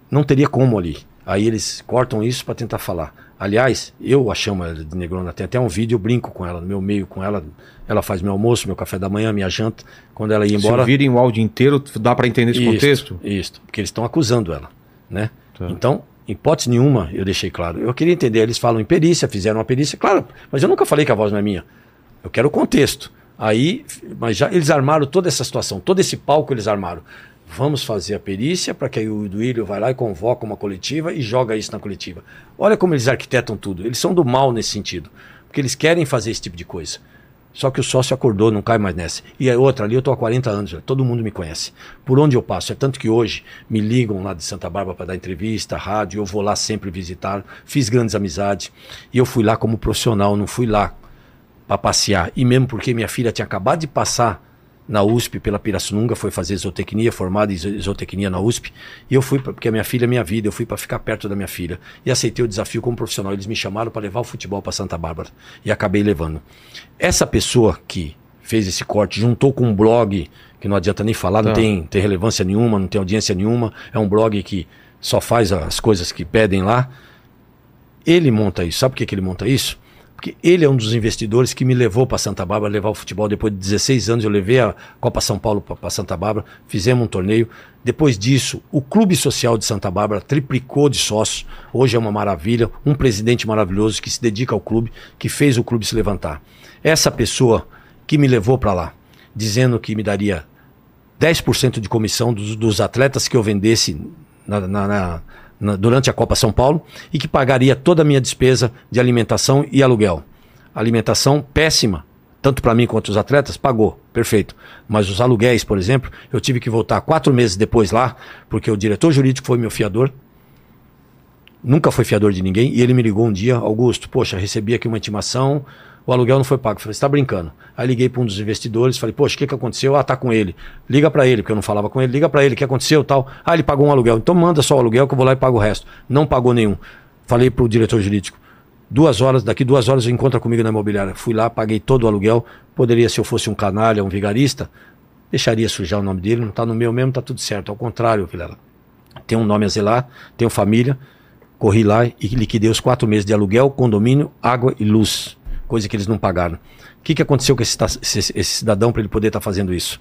não teria como ali. Aí eles cortam isso para tentar falar. Aliás, eu a chamo ela de negrona, tem até um vídeo, eu brinco com ela, no meu meio com ela. Ela faz meu almoço, meu café da manhã, minha janta. Quando ela ia embora. Se virem o áudio inteiro, dá para entender esse Isto, contexto? Isto, porque eles estão acusando ela, né? Tá. Então, hipótese nenhuma, eu deixei claro. Eu queria entender, eles falam em perícia, fizeram uma perícia, claro, mas eu nunca falei que a voz não é minha. Eu quero o contexto. Aí, mas já eles armaram toda essa situação, todo esse palco eles armaram. Vamos fazer a perícia para que aí o Duílio vai lá e convoca uma coletiva e joga isso na coletiva. Olha como eles arquitetam tudo. Eles são do mal nesse sentido, porque eles querem fazer esse tipo de coisa. Só que o sócio acordou, não cai mais nessa. E a outra, ali eu tô há 40 anos, todo mundo me conhece. Por onde eu passo, é tanto que hoje me ligam lá de Santa Bárbara para dar entrevista, rádio, eu vou lá sempre visitar, fiz grandes amizades. E eu fui lá como profissional, não fui lá para passear. E mesmo porque minha filha tinha acabado de passar na USP pela Pirassununga, foi fazer zootecnia, formada em zo- zootecnia na USP, e eu fui pra, porque a minha filha é minha vida, eu fui para ficar perto da minha filha e aceitei o desafio como profissional. Eles me chamaram para levar o futebol para Santa Bárbara e acabei levando. Essa pessoa que fez esse corte juntou com um blog que não adianta nem falar, não Tá. tem, tem relevância nenhuma, não tem audiência nenhuma, é um blog que só faz as coisas que pedem lá. Ele monta isso. Sabe por que, que ele monta isso? Porque ele é um dos investidores que me levou para Santa Bárbara levar o futebol. Depois de 16 anos, eu levei a Copa São Paulo para Santa Bárbara, fizemos um torneio. Depois disso, o Clube Social de Santa Bárbara triplicou de sócios. Hoje é uma maravilha. Um presidente maravilhoso que se dedica ao clube, que fez o clube se levantar. Essa pessoa que me levou para lá, dizendo que me daria 10% de comissão dos, dos atletas que eu vendesse na- na- na- na- durante a Copa São Paulo e que pagaria toda a minha despesa de alimentação e aluguel. Alimentação péssima, tanto para mim quanto os atletas, pagou, perfeito. Mas os aluguéis, por exemplo, eu tive que voltar quatro meses depois lá, porque o diretor jurídico foi meu fiador, nunca foi fiador de ninguém, e ele me ligou um dia, Augusto, poxa, recebi aqui uma intimação, o aluguel não foi pago. Eu falei, você tá brincando? Aí liguei para um dos investidores, falei, poxa, o que, que aconteceu? Ah, tá com ele. Liga para ele, porque eu não falava com ele, liga para ele, o que aconteceu tal. Ah, ele pagou um aluguel. Então manda só o aluguel que eu vou lá e pago o resto. Não pagou nenhum. Falei pro diretor jurídico, duas horas, daqui duas horas encontra comigo na imobiliária. Fui lá, paguei todo o aluguel. Poderia, se eu fosse um canalha, um vigarista, deixaria sujar o nome dele, não tá no meu mesmo, tá tudo certo. Ao contrário, Vilela. Tem um nome a zelar, tenho família, corri lá e liquidei os quatro meses de aluguel, condomínio, água e luz coisa que eles não pagaram. O que, que aconteceu com esse, esse, esse cidadão para ele poder estar tá fazendo isso?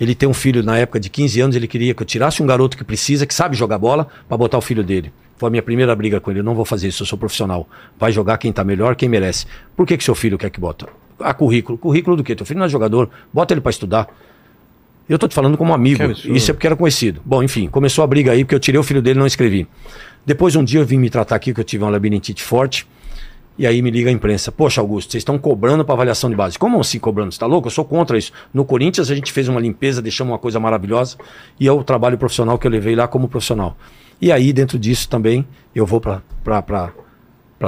Ele tem um filho na época de 15 anos, ele queria que eu tirasse um garoto que precisa, que sabe jogar bola, para botar o filho dele. Foi a minha primeira briga com ele. Eu não vou fazer isso, eu sou profissional. Vai jogar quem está melhor, quem merece. Por que, que seu filho quer que bota? A currículo. Currículo do quê? Teu filho não é jogador, bota ele para estudar. Eu tô te falando como amigo. Isso é porque era conhecido. Bom, enfim, começou a briga aí, porque eu tirei o filho dele e não escrevi. Depois um dia eu vim me tratar aqui, que eu tive uma labirintite forte. E aí me liga a imprensa. Poxa, Augusto, vocês estão cobrando para avaliação de base. Como assim cobrando? Você está louco? Eu sou contra isso. No Corinthians a gente fez uma limpeza, deixamos uma coisa maravilhosa. E é o trabalho profissional que eu levei lá como profissional. E aí, dentro disso também, eu vou para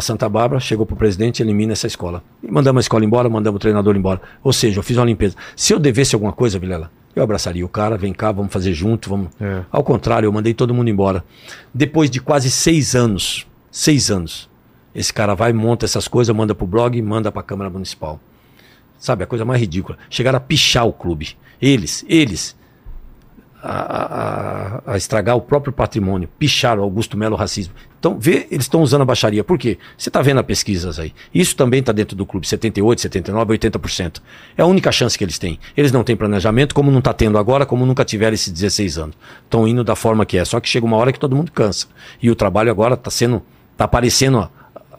Santa Bárbara, chegou para o presidente, elimina essa escola. E mandamos a escola embora, mandamos o treinador embora. Ou seja, eu fiz uma limpeza. Se eu devesse alguma coisa, Vilela, eu abraçaria o cara, vem cá, vamos fazer junto, vamos. É. Ao contrário, eu mandei todo mundo embora. Depois de quase seis anos, seis anos, esse cara vai, monta essas coisas, manda pro blog e manda pra Câmara Municipal. Sabe, a coisa mais ridícula. Chegaram a pichar o clube. Eles, eles. A, a, estragar o próprio patrimônio. Picharam Augusto Melo racismo. Então, vê, eles estão usando a baixaria. Por quê? Você está vendo as pesquisas aí. Isso também está dentro do clube. 78, 79, 80%. É a única chance que eles têm. Eles não têm planejamento, como não está tendo agora, como nunca tiveram esses 16 anos. Estão indo da forma que é. Só que chega uma hora que todo mundo cansa. E o trabalho agora está sendo. Está aparecendo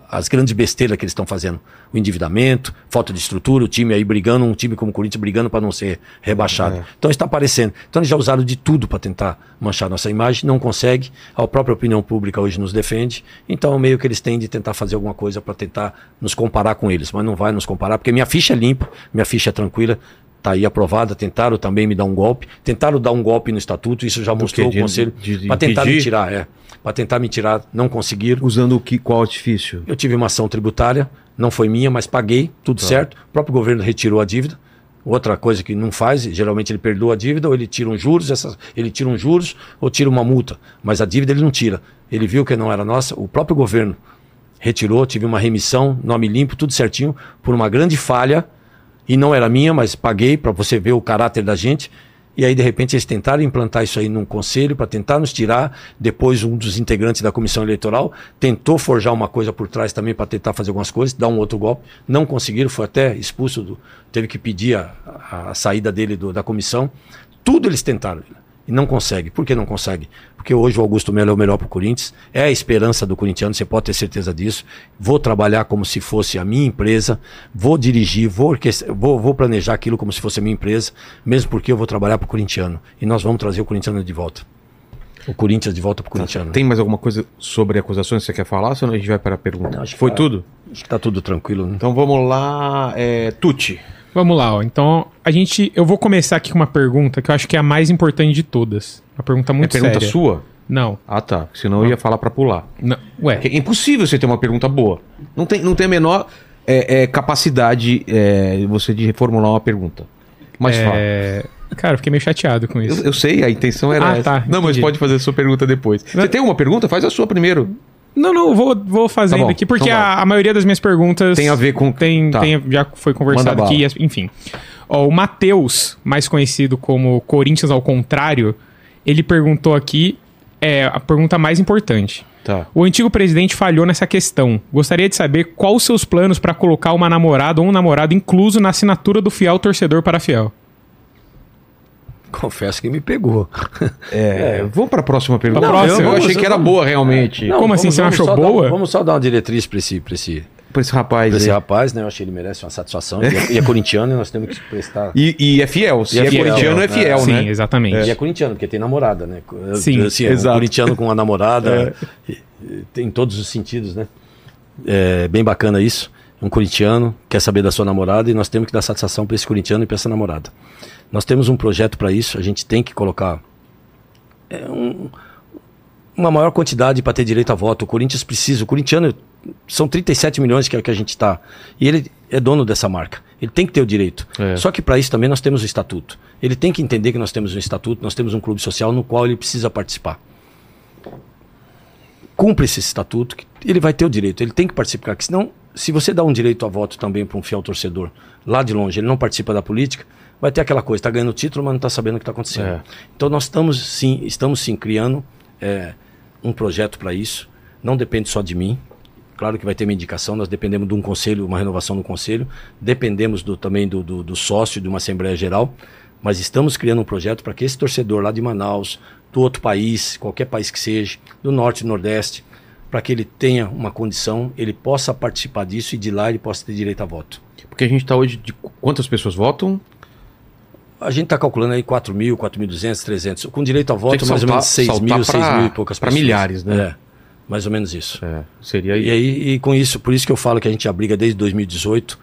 as grandes besteiras que eles estão fazendo. O endividamento, falta de estrutura, o time aí brigando, um time como o Corinthians brigando para não ser rebaixado. É. Então está aparecendo. Então eles já usaram de tudo para tentar manchar nossa imagem, não consegue. A própria opinião pública hoje nos defende. Então meio que eles têm de tentar fazer alguma coisa para tentar nos comparar com eles, mas não vai nos comparar, porque minha ficha é limpa, minha ficha é tranquila está aí aprovada. Tentaram também me dar um golpe. Tentaram dar um golpe no estatuto, isso já mostrou o conselho para tentar me tirar, é. Para tentar me tirar, não conseguiram. Usando o que, qual artifício? Eu tive uma ação tributária, não foi minha, mas paguei, tudo tá. certo. O próprio governo retirou a dívida. Outra coisa que não faz, geralmente ele perdoa a dívida, ou ele tira uns juros, essas, ele tira uns juros, ou tira uma multa. Mas a dívida ele não tira. Ele viu que não era nossa, o próprio governo retirou, tive uma remissão, nome limpo, tudo certinho, por uma grande falha e não era minha, mas paguei para você ver o caráter da gente. E aí, de repente, eles tentaram implantar isso aí num conselho para tentar nos tirar. Depois, um dos integrantes da comissão eleitoral tentou forjar uma coisa por trás também para tentar fazer algumas coisas, dar um outro golpe. Não conseguiram, foi até expulso, do, teve que pedir a, a saída dele do, da comissão. Tudo eles tentaram. E não consegue. Por que não consegue? Porque hoje o Augusto Melo é o melhor para o Corinthians. É a esperança do corintiano, você pode ter certeza disso. Vou trabalhar como se fosse a minha empresa. Vou dirigir, vou, vou, vou planejar aquilo como se fosse a minha empresa. Mesmo porque eu vou trabalhar para o corintiano. E nós vamos trazer o corintiano de volta. O Corinthians de volta para o corintiano. Tem mais alguma coisa sobre acusações que você quer falar? Senão a gente vai para a pergunta. Não, Foi tá, tudo? Acho que está tudo tranquilo. Né? Então vamos lá. É, Tuti. Vamos lá, ó. Então, a gente. Eu vou começar aqui com uma pergunta que eu acho que é a mais importante de todas. Uma pergunta muito é pergunta séria. sua? Não. Ah, tá. Senão eu ia falar para pular. Não. Ué. É impossível você ter uma pergunta boa. Não tem, não tem a menor é, é, capacidade é, você de reformular uma pergunta. Mas é... fala. Cara, eu fiquei meio chateado com isso. Eu, eu sei, a intenção era ah, essa. Tá, não, mas pode fazer a sua pergunta depois. Você tem uma pergunta? Faz a sua primeiro. Não, não, vou, vou fazendo tá aqui, porque então a, a, maioria das minhas perguntas. Tem a ver com. Tem, tá. tem já foi conversado aqui, enfim. Ó, o Matheus, mais conhecido como Corinthians ao contrário, ele perguntou aqui é, a pergunta mais importante. Tá. O antigo presidente falhou nessa questão. Gostaria de saber quais os seus planos para colocar uma namorada ou um namorado incluso na assinatura do fiel torcedor para fiel. Confesso que me pegou. É, é. Vamos para a próxima pergunta. Não, próxima, eu, eu achei que era boa realmente. Não, Como assim? Vamos, você achou boa? Dar, vamos só dar uma diretriz para esse, esse, Pra esse rapaz. Pra esse rapaz, né? Eu achei que ele merece uma satisfação. E é, e é corintiano e nós temos que prestar. E, e é fiel. Se e é, é fiel, corintiano, é fiel, é, né? Sim, exatamente. E é corintiano, porque tem namorada, né? Sim, assim, exato. Um corintiano com uma namorada. é. Tem todos os sentidos, né? É bem bacana isso. um corintiano quer saber da sua namorada e nós temos que dar satisfação para esse corintiano e para essa namorada. Nós temos um projeto para isso, a gente tem que colocar é, um, uma maior quantidade para ter direito a voto. O Corinthians precisa, o corintiano são 37 milhões que, é que a gente está. E ele é dono dessa marca. Ele tem que ter o direito. É. Só que para isso também nós temos o estatuto. Ele tem que entender que nós temos um estatuto, nós temos um clube social no qual ele precisa participar. Cumpre esse estatuto, ele vai ter o direito, ele tem que participar. Porque senão, se você dá um direito a voto também para um fiel torcedor, lá de longe, ele não participa da política, vai ter aquela coisa, está ganhando título, mas não está sabendo o que está acontecendo. É. Então nós estamos sim, estamos sim criando é, um projeto para isso. Não depende só de mim. Claro que vai ter uma indicação, nós dependemos de um conselho, uma renovação no conselho, dependemos do, também do, do, do sócio de uma Assembleia Geral, mas estamos criando um projeto para que esse torcedor lá de Manaus, do outro país, qualquer país que seja, do norte e nordeste, para que ele tenha uma condição, ele possa participar disso e de lá ele possa ter direito a voto. Porque a gente está hoje de quantas pessoas votam? A gente está calculando aí 4 mil, 4.200, 300. Com direito a voto, mais ou menos saltar- 6 mil, saltar 6 pra- mil e poucas pessoas. milhares, né? É, mais ou menos isso. É, seria E aí, e com isso, por isso que eu falo que a gente abriga desde 2018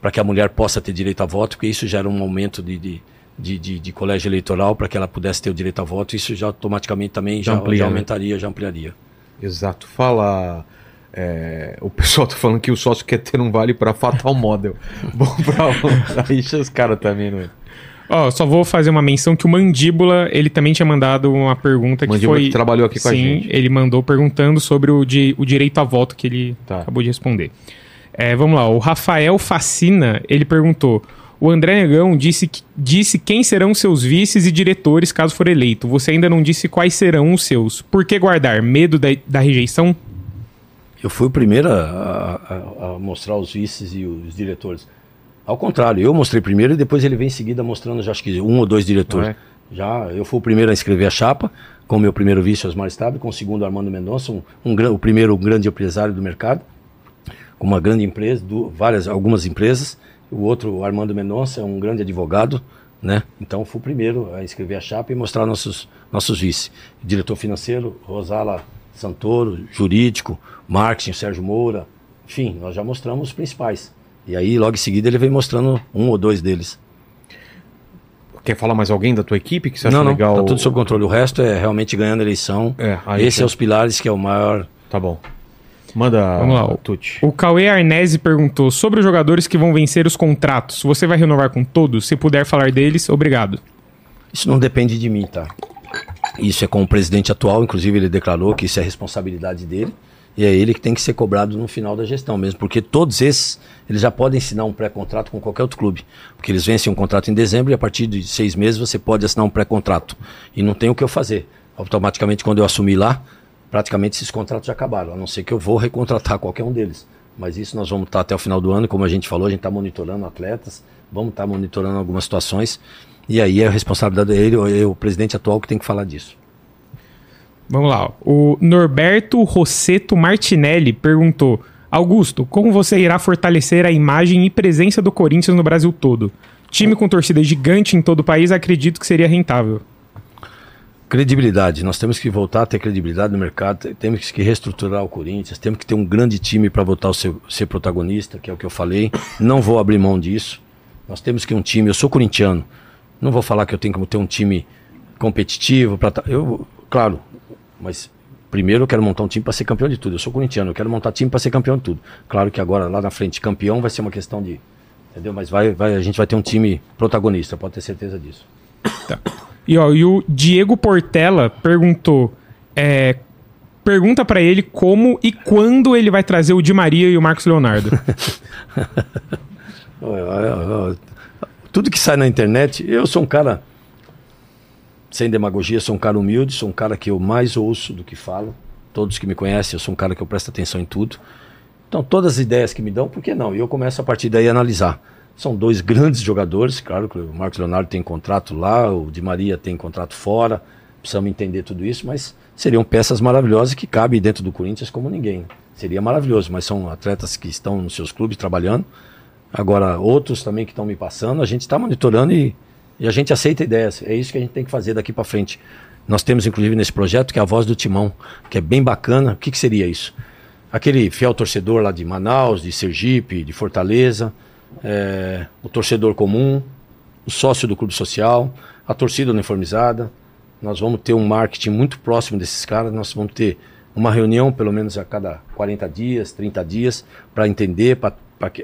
para que a mulher possa ter direito a voto, porque isso gera um aumento de, de, de, de- de colégio eleitoral para que ela pudesse ter o direito a voto. Isso já automaticamente também Já já, amplia, já né? aumentaria, já ampliaria. Exato. Fala. é, o pessoal tá falando que o sócio quer ter um vale para Fatal Model. Bom pra Aí os caras também, não é? Ó, só vou fazer uma menção que o Mandíbula, ele também tinha mandado uma pergunta que Mandíbula foi... que trabalhou aqui com a Sim, gente. ele mandou perguntando sobre o, di- o direito a voto que ele Tá. acabou de responder. É, vamos lá, o Rafael Facina, ele perguntou... O André Negão disse, que- disse quem serão seus vices e diretores caso for eleito. Você ainda não disse quais serão os seus. Por que guardar? Medo da, da rejeição? Eu fui o primeiro a, a- a mostrar os vices e os diretores. Ao contrário, eu mostrei primeiro e depois ele vem em seguida mostrando, já acho que um ou dois diretores. É? Já eu fui o primeiro a escrever a chapa, com o meu primeiro vice, Osmar Stable, com o segundo, Armando Mendonça, um, um o primeiro grande empresário do mercado, com uma grande empresa, du- várias, algumas empresas. O outro, o Armando Mendonça, é um grande advogado, né? Então fui o primeiro a escrever a chapa e mostrar nossos, nossos vice. Diretor financeiro, Rosala Santoro, jurídico, marketing, Sérgio Moura, enfim, nós já mostramos os principais. E aí, logo em seguida, ele vem mostrando um ou dois deles. Quer falar mais alguém da tua equipe que você acha não, não, legal? tá tudo sob controle. O resto é realmente ganhando a eleição. É, aí Esse já- é os pilares que é o maior Tá bom. Manda, Vamos lá. Tuti. O Cauê Arnese perguntou sobre os jogadores que vão vencer os contratos. Você vai renovar com todos? Se puder falar deles, obrigado. Isso não depende de mim, tá? Isso é com o presidente atual, inclusive ele declarou que isso é responsabilidade dele. E é ele que tem que ser cobrado no final da gestão mesmo, porque todos esses, eles já podem assinar um pré-contrato com qualquer outro clube. Porque eles vencem um contrato em dezembro e a partir de seis meses você pode assinar um pré-contrato. E não tem o que eu fazer. Automaticamente, quando eu assumir lá, praticamente esses contratos já acabaram, a não ser que eu vou recontratar qualquer um deles. Mas isso nós vamos estar até o final do ano, como a gente falou, a gente está monitorando atletas, vamos estar monitorando algumas situações. E aí é a responsabilidade dele, é o presidente atual que tem que falar disso. Vamos lá. O Norberto Rosseto Martinelli perguntou: Augusto, como você irá fortalecer a imagem e presença do Corinthians no Brasil todo? Time com torcida gigante em todo o país, acredito que seria rentável. Credibilidade. Nós temos que voltar a ter credibilidade no mercado, temos que reestruturar o Corinthians, temos que ter um grande time para voltar a ser, ser protagonista, que é o que eu falei. Não vou abrir mão disso. Nós temos que um time. Eu sou corintiano. Não vou falar que eu tenho que ter um time competitivo. Pra, eu, claro, mas primeiro eu quero montar um time para ser campeão de tudo. Eu sou corintiano, eu quero montar time para ser campeão de tudo. Claro que agora lá na frente, campeão vai ser uma questão de. Entendeu? Mas vai, vai, a gente vai ter um time protagonista, pode ter certeza disso. E, ó, e o Diego Portela perguntou: é, pergunta pra ele como e quando ele vai trazer o Di Maria e o Marcos Leonardo. Tudo que sai na internet, eu sou um cara, sem demagogia, sou um cara humilde, sou um cara que eu mais ouço do que falo. Todos que me conhecem, eu sou um cara que eu presto atenção em tudo. Então, todas as ideias que me dão, por que não? E eu começo a partir daí a analisar. São dois grandes jogadores, claro que o Marcos Leonardo tem contrato lá, o Di Maria tem contrato fora, precisamos entender tudo isso, mas seriam peças maravilhosas que cabem dentro do Corinthians como ninguém. Seria maravilhoso, mas são atletas que estão nos seus clubes trabalhando. Agora, outros também que estão me passando, a gente está monitorando e, e a gente aceita ideias. É isso que a gente tem que fazer daqui para frente. Nós temos, inclusive, nesse projeto, que é a voz do Timão, que é bem bacana. O que, que seria isso? aquele fiel torcedor lá de Manaus, de Sergipe, de Fortaleza, é, o torcedor comum, o sócio do clube social, a torcida uniformizada. Nós vamos ter um marketing muito próximo desses caras, nós vamos ter uma reunião pelo menos a cada 40 dias, 30 dias, para entender, para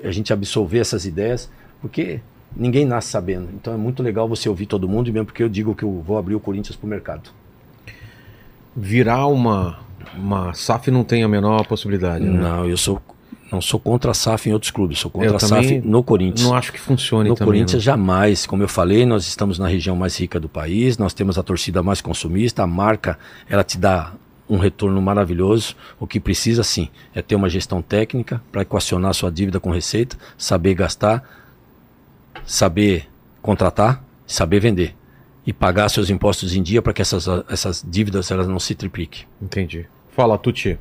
a gente absorver essas ideias, porque ninguém nasce sabendo. Então é muito legal você ouvir todo mundo, e mesmo porque eu digo que eu vou abrir o Corinthians para o mercado. Virar uma, uma SAF não tem a menor possibilidade, né? Não, eu sou não sou contra a SAF em outros clubes, sou contra Eu a SAF no Corinthians. Não acho que funcione No também. Corinthians não. jamais, como eu falei, nós estamos na região mais rica do país, nós temos a torcida mais consumista, a marca, ela te dá um retorno maravilhoso. O que precisa sim é ter uma gestão técnica para equacionar sua dívida com receita, saber gastar, saber contratar, saber vender e pagar seus impostos em dia para que essas, essas dívidas elas não se tripliquem. Entendi. Fala, Tuti.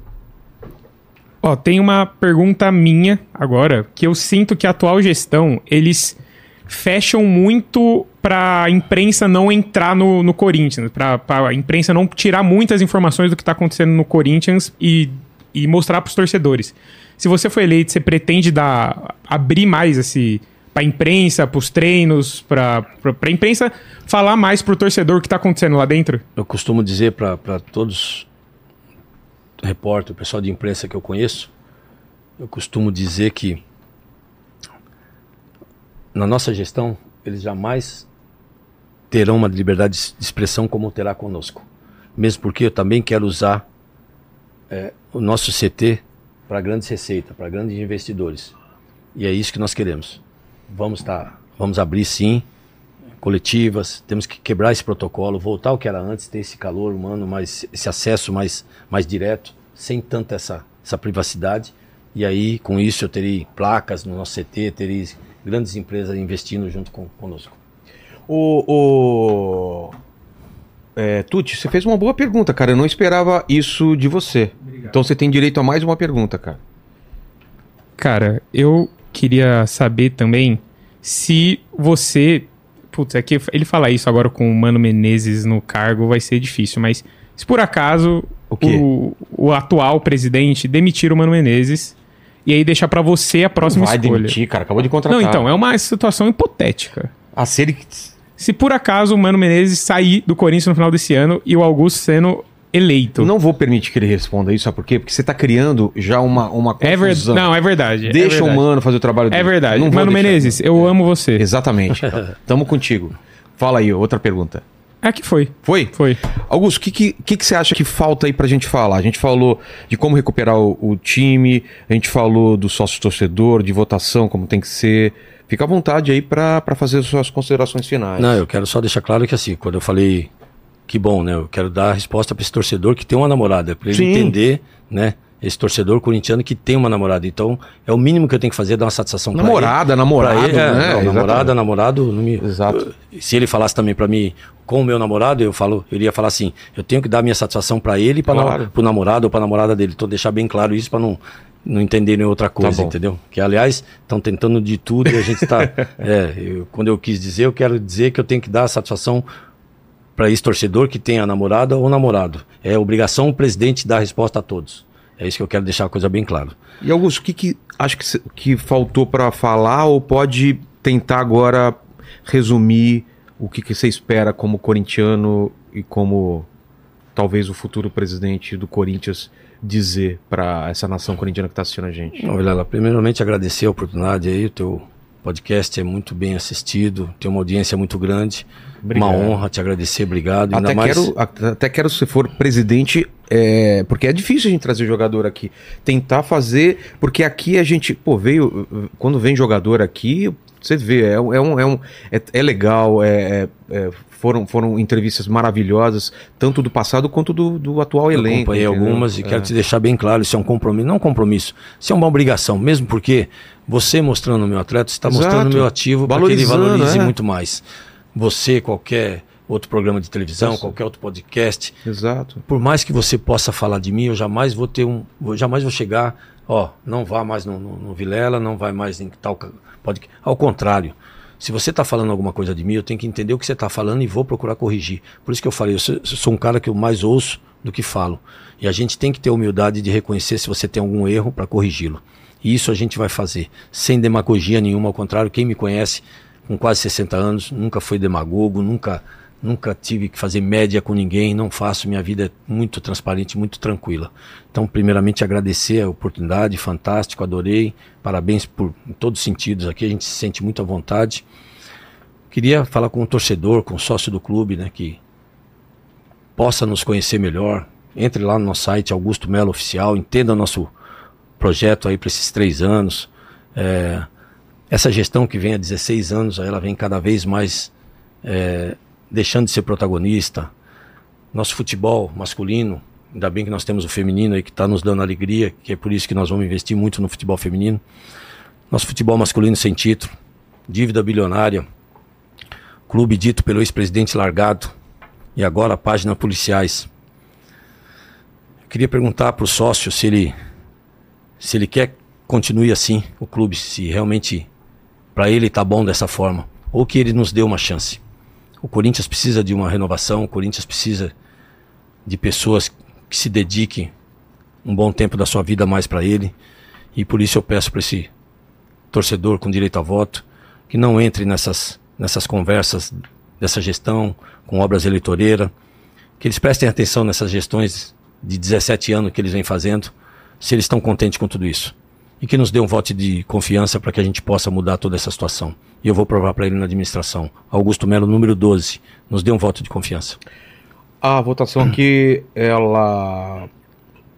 Ó, tem uma pergunta minha agora, que eu sinto que a atual gestão, eles fecham muito pra imprensa não entrar no, no Corinthians, pra, pra imprensa não tirar muitas informações do que tá acontecendo no Corinthians e, e mostrar pros torcedores. Se você for eleito, você pretende dar, abrir mais esse pra imprensa, pros treinos, pra, pra, pra imprensa falar mais pro torcedor o que tá acontecendo lá dentro? Eu costumo dizer para todos repórter, o pessoal de imprensa que eu conheço, eu costumo dizer que na nossa gestão eles jamais terão uma liberdade de expressão como terá conosco. Mesmo porque eu também quero usar é, o nosso CT para grandes receitas, para grandes investidores. E é isso que nós queremos. Vamos tá, vamos abrir sim coletivas, temos que quebrar esse protocolo, voltar ao que era antes, ter esse calor humano, mais esse acesso mais, mais direto, sem tanta essa, essa privacidade. E aí, com isso, eu terei placas no nosso CT, terei grandes empresas investindo junto com, conosco. O. o... É, Tuti, você fez uma boa pergunta, cara. Eu não esperava isso de você. Então você tem direito a mais uma pergunta, cara. Cara, eu queria saber também se você. Putz, é que ele falar isso agora com o Mano Menezes no cargo vai ser difícil, mas se por acaso O o, o atual presidente demitir o Mano Menezes e aí deixar pra você a próxima Vai escolha. demitir, cara. Acabou de contratar. Não, então, é uma situação hipotética. A se ele... Se por acaso o Mano Menezes sair do Corinthians no final desse ano e o Augusto sendo eleito. Não vou permitir que ele responda isso, sabe por quê? Porque você tá criando já uma, uma é verdade. confusão. Não, é verdade. é Deixa verdade. o mano fazer o trabalho dele. É verdade. Não Mano Menezes, não. eu amo você. Exatamente. Tamo contigo. Fala aí, outra pergunta. É que foi. Foi? Foi. Augusto, o que, que, que, que você acha que falta aí pra gente falar? A gente falou de como recuperar o, o time, a gente falou do sócio-torcedor, de votação, como tem que ser. Fica à vontade aí pra fazer as suas considerações finais. Não, eu quero só deixar claro que assim, quando eu falei que bom, né? Eu quero dar a resposta para esse torcedor que tem uma namorada, para ele Sim. entender, né? Esse torcedor corintiano que tem uma namorada. Então, é o mínimo que eu tenho que fazer, dar uma satisfação Namorada, ele. namorado, Pra ele, é, né? não, namorada, namorado, me... Exato. Se ele falasse também para mim com o meu namorado, eu falo, eu iria falar assim, eu tenho que dar minha satisfação para ele e para Claro. pro namorado ou para namorada dele. Então, deixar bem claro isso para não não entenderem outra coisa, Tá entendeu? Que aliás estão tentando de tudo e a gente está. é, eu- quando eu quis dizer, eu quero dizer que eu tenho que dar satisfação para esse torcedor que tem a namorada ou namorado. É obrigação o presidente dar resposta a todos. É isso que eu quero deixar a coisa bem clara. E Augusto, o que, que acho que, que faltou pra falar ou pode tentar agora resumir o que, que você espera como corintiano e como talvez o futuro presidente do Corinthians dizer pra essa nação corintiana que tá assistindo a gente? Não, Vilela, primeiramente agradecer a oportunidade aí, o teu podcast é muito bem assistido, tem uma audiência muito grande. Obrigado. Uma honra te agradecer, obrigado. Até mais... quero, até quero, se for presidente, é, porque é difícil a gente trazer jogador aqui. Tentar fazer, porque aqui a gente, pô, veio, quando vem jogador aqui, você vê, é, é, um, é, um, é, é legal, é, é- é- foram, foram entrevistas maravilhosas, tanto do passado quanto do, do atual Eu elenco. acompanhei entendeu? algumas e É. quero te deixar bem claro, isso é um compromisso, não um compromisso, isso é uma obrigação, mesmo porque você mostrando o meu atleta, você está mostrando o meu ativo para que ele valorize é. muito mais. Você, qualquer outro programa de televisão, Isso. qualquer outro podcast, Exato. por mais que você possa falar de mim, eu jamais vou ter um, vou- jamais vou chegar, ó, não vá mais no, no, no Vilela, não vai mais em tal ca- podcast. Ao contrário, Se você está falando alguma coisa de mim, eu tenho que entender o que você está falando e vou procurar corrigir. Por isso que eu falei, eu sou, eu sou um cara que eu mais ouço do que falo. E a gente tem que ter humildade de reconhecer se você tem algum erro para corrigi-lo. E isso a gente vai fazer, sem demagogia nenhuma, ao contrário, quem me conhece com quase 60 anos, nunca fui demagogo, nunca nunca tive que fazer média com ninguém, não faço, minha vida é muito transparente, muito tranquila. Então, primeiramente agradecer a oportunidade, fantástico, adorei, parabéns por em todos os sentidos aqui, a gente se sente muito à vontade. Queria falar com o torcedor, com o sócio do clube, né, que possa nos conhecer melhor. Entre lá no nosso site, Augusto Melo Oficial, entenda nosso projeto aí para esses três anos. É, essa gestão que vem há 16 anos, ela vem cada vez mais é, deixando de ser protagonista. Nosso futebol masculino, ainda bem que nós temos o feminino aí que está nos dando alegria, que é por isso que nós vamos investir muito no futebol feminino. Nosso futebol masculino sem título, dívida bilionária, clube dito pelo ex-presidente largado e agora página policiais. Eu queria perguntar para o sócio se ele se ele quer continue assim o clube, se realmente para ele está bom dessa forma, ou que ele nos dê uma chance. O Corinthians precisa de uma renovação, o Corinthians precisa de pessoas que se dediquem um bom tempo da sua vida mais para ele. E por isso eu peço para esse torcedor com direito a voto que não entre nessas, nessas conversas dessa gestão com obras eleitoreiras, que eles prestem atenção nessas gestões de 17 anos que eles vêm fazendo, se eles estão contentes com tudo isso e que nos dê um voto de confiança para que a gente possa mudar toda essa situação. E eu vou provar para ele na administração. Augusto Melo, número 12, nos dê um voto de confiança. A votação aqui, ela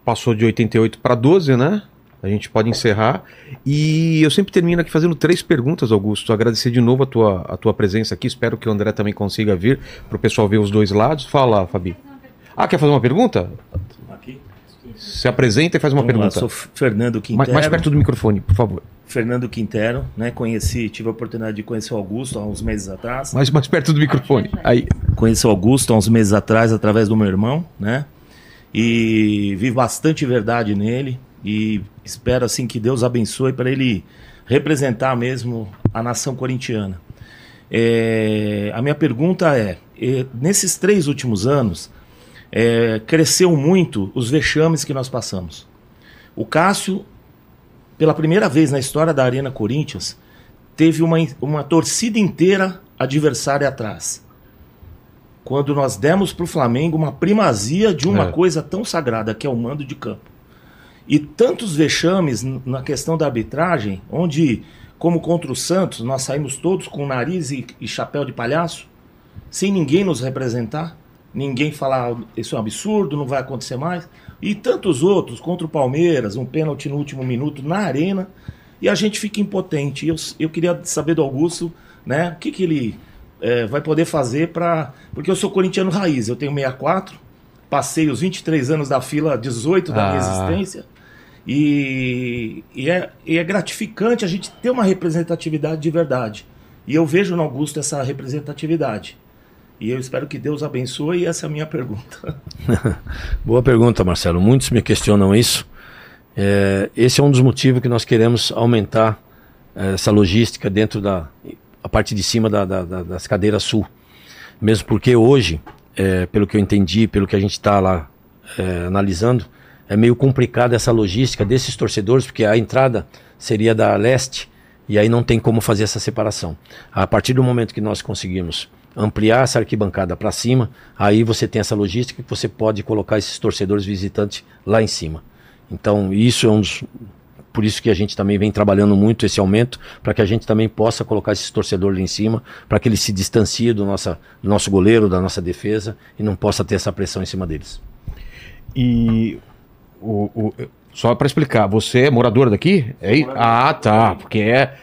passou de 88 para 12, né? A gente pode encerrar. E eu sempre termino aqui fazendo três perguntas, Augusto. Agradecer de novo a tua, a tua presença aqui. Espero que o André também consiga vir para o pessoal ver os dois lados. Fala, Fabi. Ah, quer fazer uma pergunta? Se apresenta e faz uma Vamos lá, pergunta. sou Fernando Quintero. mais, perto do microfone, por favor. Fernando Quintero, né? Conheci, tive a oportunidade de conhecer o Augusto há uns meses atrás. Mais, mais perto do microfone. Aí. Conheci o Augusto há uns meses atrás através do meu irmão, né? E vi bastante verdade nele e espero assim que Deus abençoe para ele representar mesmo a nação corintiana. É, a minha pergunta é: é, nesses três últimos anos, é, cresceu muito os vexames que nós passamos. O Cássio, pela primeira vez na história da Arena Corinthians, teve uma, uma torcida inteira adversária atrás. Quando nós demos para o Flamengo uma primazia de uma É. coisa tão sagrada que é o mando de campo. E tantos vexames na questão da arbitragem, onde, como contra o Santos, nós saímos todos com nariz e, e chapéu de palhaço, sem ninguém nos representar, ninguém falar "Ah, isso é um absurdo, não vai acontecer mais. E tantos outros, contra o Palmeiras, um pênalti no último minuto na arena, e a gente fica impotente. Eu, eu queria saber do Augusto, né, o que, que ele eh, vai poder fazer para. Porque eu sou corintiano raiz, eu tenho 64, passei os 23 anos da fila 18 da minha Ah. existência. E, e, é, e é gratificante a gente ter uma representatividade de verdade. E eu vejo no Augusto essa representatividade. E eu espero que Deus abençoe, e essa é a minha pergunta. Boa pergunta, Marcelo. Muitos me questionam isso. É, esse é um dos motivos que nós queremos aumentar é, essa logística dentro da a parte de cima da- da- da- das cadeiras sul. Mesmo porque hoje, é, pelo que eu entendi, pelo que a gente está lá é, analisando, é meio complicada essa logística desses torcedores, porque a entrada seria da leste e aí não tem como fazer essa separação. A partir do momento que nós conseguimos ampliar essa arquibancada para cima, aí você tem essa logística que você pode colocar esses torcedores visitantes lá em cima. Então, isso é um dos por isso que a gente também vem trabalhando muito esse aumento, para que a gente também possa colocar esses torcedores lá em cima, para que eles se distanciem do, nossa, do nosso goleiro, da nossa defesa, e não possa ter essa pressão em cima deles. E o, o- só para explicar, você é morador daqui? É? Ah, tá. Porque é.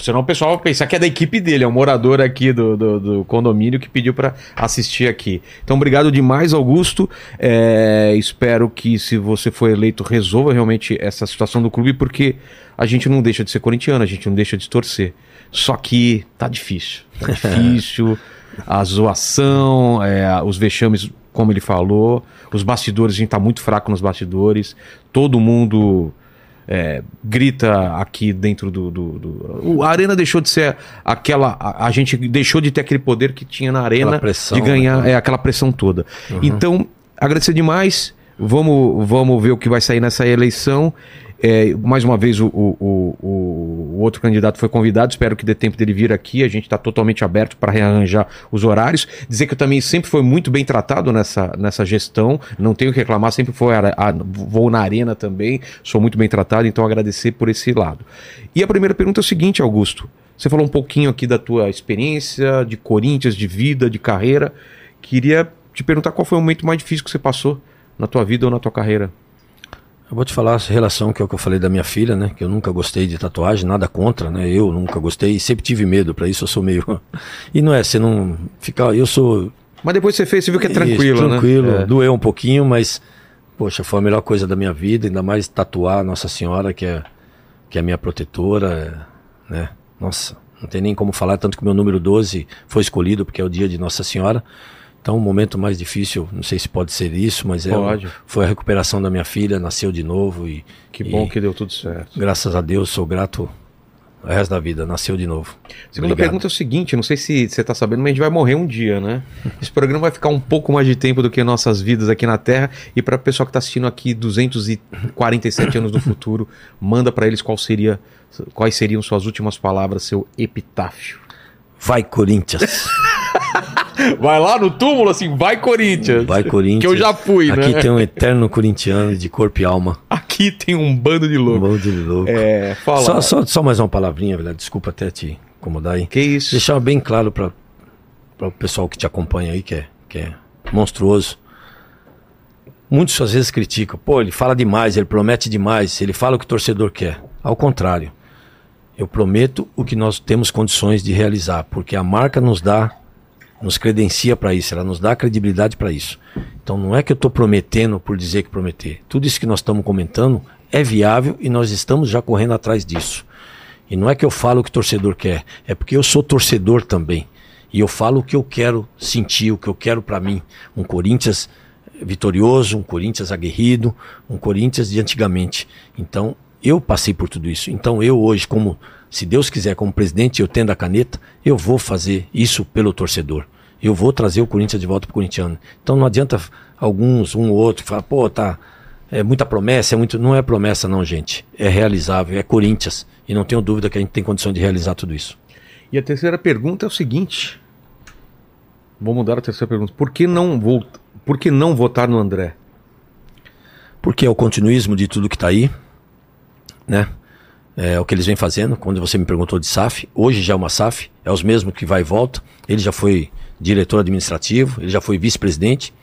Senão o pessoal vai pensar que é da equipe dele, é um morador aqui do, do, do condomínio que pediu para assistir aqui. Então, obrigado demais, Augusto. É, espero que, se você for eleito, resolva realmente essa situação do clube, porque a gente não deixa de ser corintiano, a gente não deixa de torcer. Só que tá difícil. Tá difícil. a zoação, é, os vexames, como ele falou, os bastidores, a gente tá muito fraco nos bastidores, todo mundo é, grita aqui dentro do, do, do- A arena deixou de ser aquela. A, a gente deixou de ter aquele poder que tinha na arena pressão, de ganhar né? é, aquela pressão toda. Então, agradecer demais. Vamos, vamos ver o que vai sair nessa eleição. É, mais uma vez, o, o, o- o- outro candidato foi convidado. Espero que dê tempo dele vir aqui. A gente está totalmente aberto para rearranjar os horários. Dizer que eu também sempre foi muito bem tratado nessa, nessa gestão. Não tenho que reclamar. Sempre foi a, a- vou na arena também. Sou muito bem tratado. Então, agradecer por esse lado. E a primeira pergunta é o seguinte, Augusto. Você falou um pouquinho aqui da tua experiência de Corinthians, de vida, de carreira. Queria te perguntar qual foi o momento mais difícil que você passou na tua vida ou na tua carreira. Eu vou te falar essa relação que é o que eu falei da minha filha, né? Que eu nunca gostei de tatuagem, nada contra, né? Eu nunca gostei e sempre tive medo para isso. Eu sou meio. E não é, você não fica. Eu sou. Mas depois você fez, você viu que é Isso, tranquilo, tranquilo. né? É. Doeu um pouquinho, mas. Poxa, foi a melhor coisa da minha vida, ainda mais tatuar Nossa Senhora, que é, que é a minha protetora, né? Nossa, não tem nem como falar, tanto que o meu número 12 foi escolhido porque é o dia de Nossa Senhora. Então, o momento mais difícil, não sei se pode ser isso, mas é, Pode. foi a recuperação da minha filha, nasceu de novo e Que e bom que deu tudo certo. graças a Deus sou grato o resto da vida, nasceu de novo. Segunda Obrigado. pergunta é o seguinte, não sei se você está sabendo, mas a gente vai morrer um dia, né? Esse programa vai ficar um pouco mais de tempo do que nossas vidas aqui na Terra. E para o pessoal que está assistindo aqui 247 anos do futuro, manda para eles qual seria, quais seriam suas últimas palavras, seu epitáfio. Vai Corinthians. Vai lá no túmulo assim, vai Corinthians. Vai Corinthians. Que eu já fui, Aqui né? tem um eterno corintiano de corpo e alma. Aqui tem um bando de Um louco. monte de louco. É, fala. Só, só, só mais uma palavrinha, velho. Desculpa até te incomodar aí. Que isso? Deixar bem claro para o pessoal que te acompanha aí, que é, que é monstruoso. Muitos às vezes criticam. Pô, ele fala demais, ele promete demais, ele fala o que o torcedor quer. Ao contrário. Eu prometo o que nós temos condições de realizar, porque a marca nos dá, nos credencia para isso, ela nos dá credibilidade para isso. Então não é que eu estou prometendo por dizer que prometer. Tudo isso que nós estamos comentando é viável e nós estamos já correndo atrás disso. E não é que eu falo o que o torcedor quer, é porque eu sou torcedor também. E eu falo o que eu quero sentir, o que eu quero para mim. Um Corinthians vitorioso, um Corinthians aguerrido, um Corinthians de antigamente. Então, eu passei por tudo isso. Então, eu hoje, como, se Deus quiser, como presidente, eu tendo a caneta, eu vou fazer isso pelo torcedor. Eu vou trazer o Corinthians de volta pro corintiano. Então, não adianta alguns, um ou outro, falar, pô, tá, é muita promessa, é muito. Não é promessa, não, gente. É realizável, é Corinthians. E não tenho dúvida que a gente tem condição de realizar tudo isso. E a terceira pergunta é o seguinte. Vou mudar a terceira pergunta. Por que não, vou, por que não votar no André? Porque é o continuismo de tudo que está aí, né? É o que eles vêm fazendo. Quando você me perguntou de SAF, hoje já é uma SAF, é os mesmos que vai e volta. Ele já foi diretor administrativo, ele já foi vice-presidente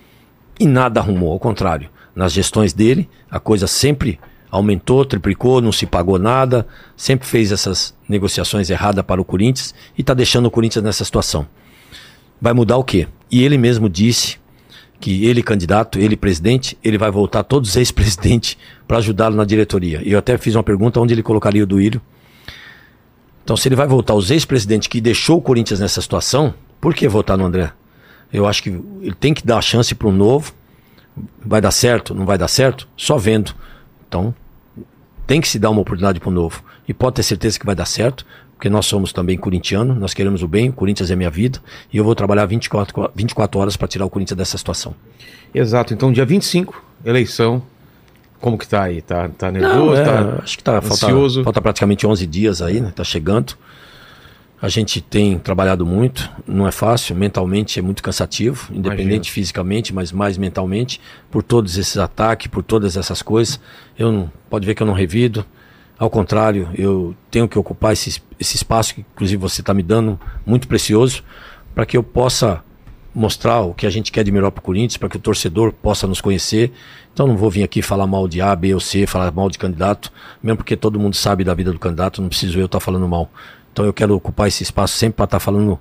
e nada arrumou. Ao contrário, nas gestões dele, a coisa sempre aumentou, triplicou, não se pagou nada, sempre fez essas negociações erradas para o Corinthians e está deixando o Corinthians nessa situação. Vai mudar o quê? E ele mesmo disse que ele candidato, ele presidente, ele vai voltar todos os ex-presidentes para ajudá-lo na diretoria. E eu até fiz uma pergunta onde ele colocaria o Duílio. Então, se ele vai voltar os ex-presidentes que deixou o Corinthians nessa situação, por que votar no André? Eu acho que ele tem que dar a chance para um novo. Vai dar certo? Não vai dar certo? Só vendo. Então, tem que se dar uma oportunidade para o novo. E pode ter certeza que vai dar certo, porque nós somos também corintianos, nós queremos o bem, o Corinthians é minha vida, e eu vou trabalhar 24, 24 horas para tirar o Corinthians dessa situação. Exato. Então, dia 25, eleição. Como que tá aí? Tá, tá Não, nervoso? é, tá acho que tá, falta, ansioso? falta praticamente 11 dias aí, né? Tá chegando. A gente tem trabalhado muito, não é fácil, mentalmente é muito cansativo, independente Imagino. fisicamente, mas mais mentalmente, por todos esses ataques, por todas essas coisas. Eu não, pode ver que eu não revido. Ao contrário, eu tenho que ocupar esse, esse espaço que inclusive você está me dando, muito precioso, para que eu possa mostrar o que a gente quer de melhor para o Corinthians, para que o torcedor possa nos conhecer. Então não vou vir aqui falar mal de A, B ou C, falar mal de candidato, mesmo porque todo mundo sabe da vida do candidato, não preciso eu estar falando mal. Então eu quero ocupar esse espaço sempre para estar falando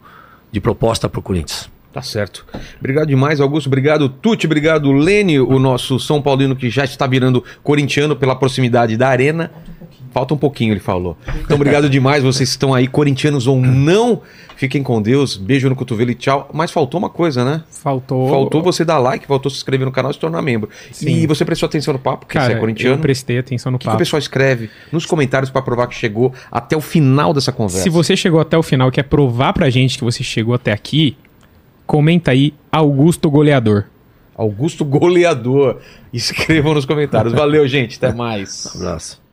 de proposta para o Corinthians. Tá certo. Obrigado demais, Augusto. Obrigado, Tuti. Obrigado, Lene, o nosso São Paulino que já está virando corintiano pela proximidade da arena. Falta um pouquinho, ele falou. Então, obrigado demais. Vocês estão aí, corintianos ou não. Fiquem com Deus. Beijo no cotovelo e tchau. Mas faltou uma coisa, né? Faltou. Faltou você dar like, faltou se inscrever no canal e se tornar membro. Sim. E você prestou atenção no papo, porque Cara, você é corintiano. eu prestei atenção no O que, que o papo. pessoal escreve nos comentários para provar que chegou até o final dessa conversa? Se você chegou até o final e quer provar pra gente que você chegou até aqui, comenta aí Augusto Goleador. Augusto Goleador. Escrevam nos comentários. Valeu, gente. Até mais. Um abraço.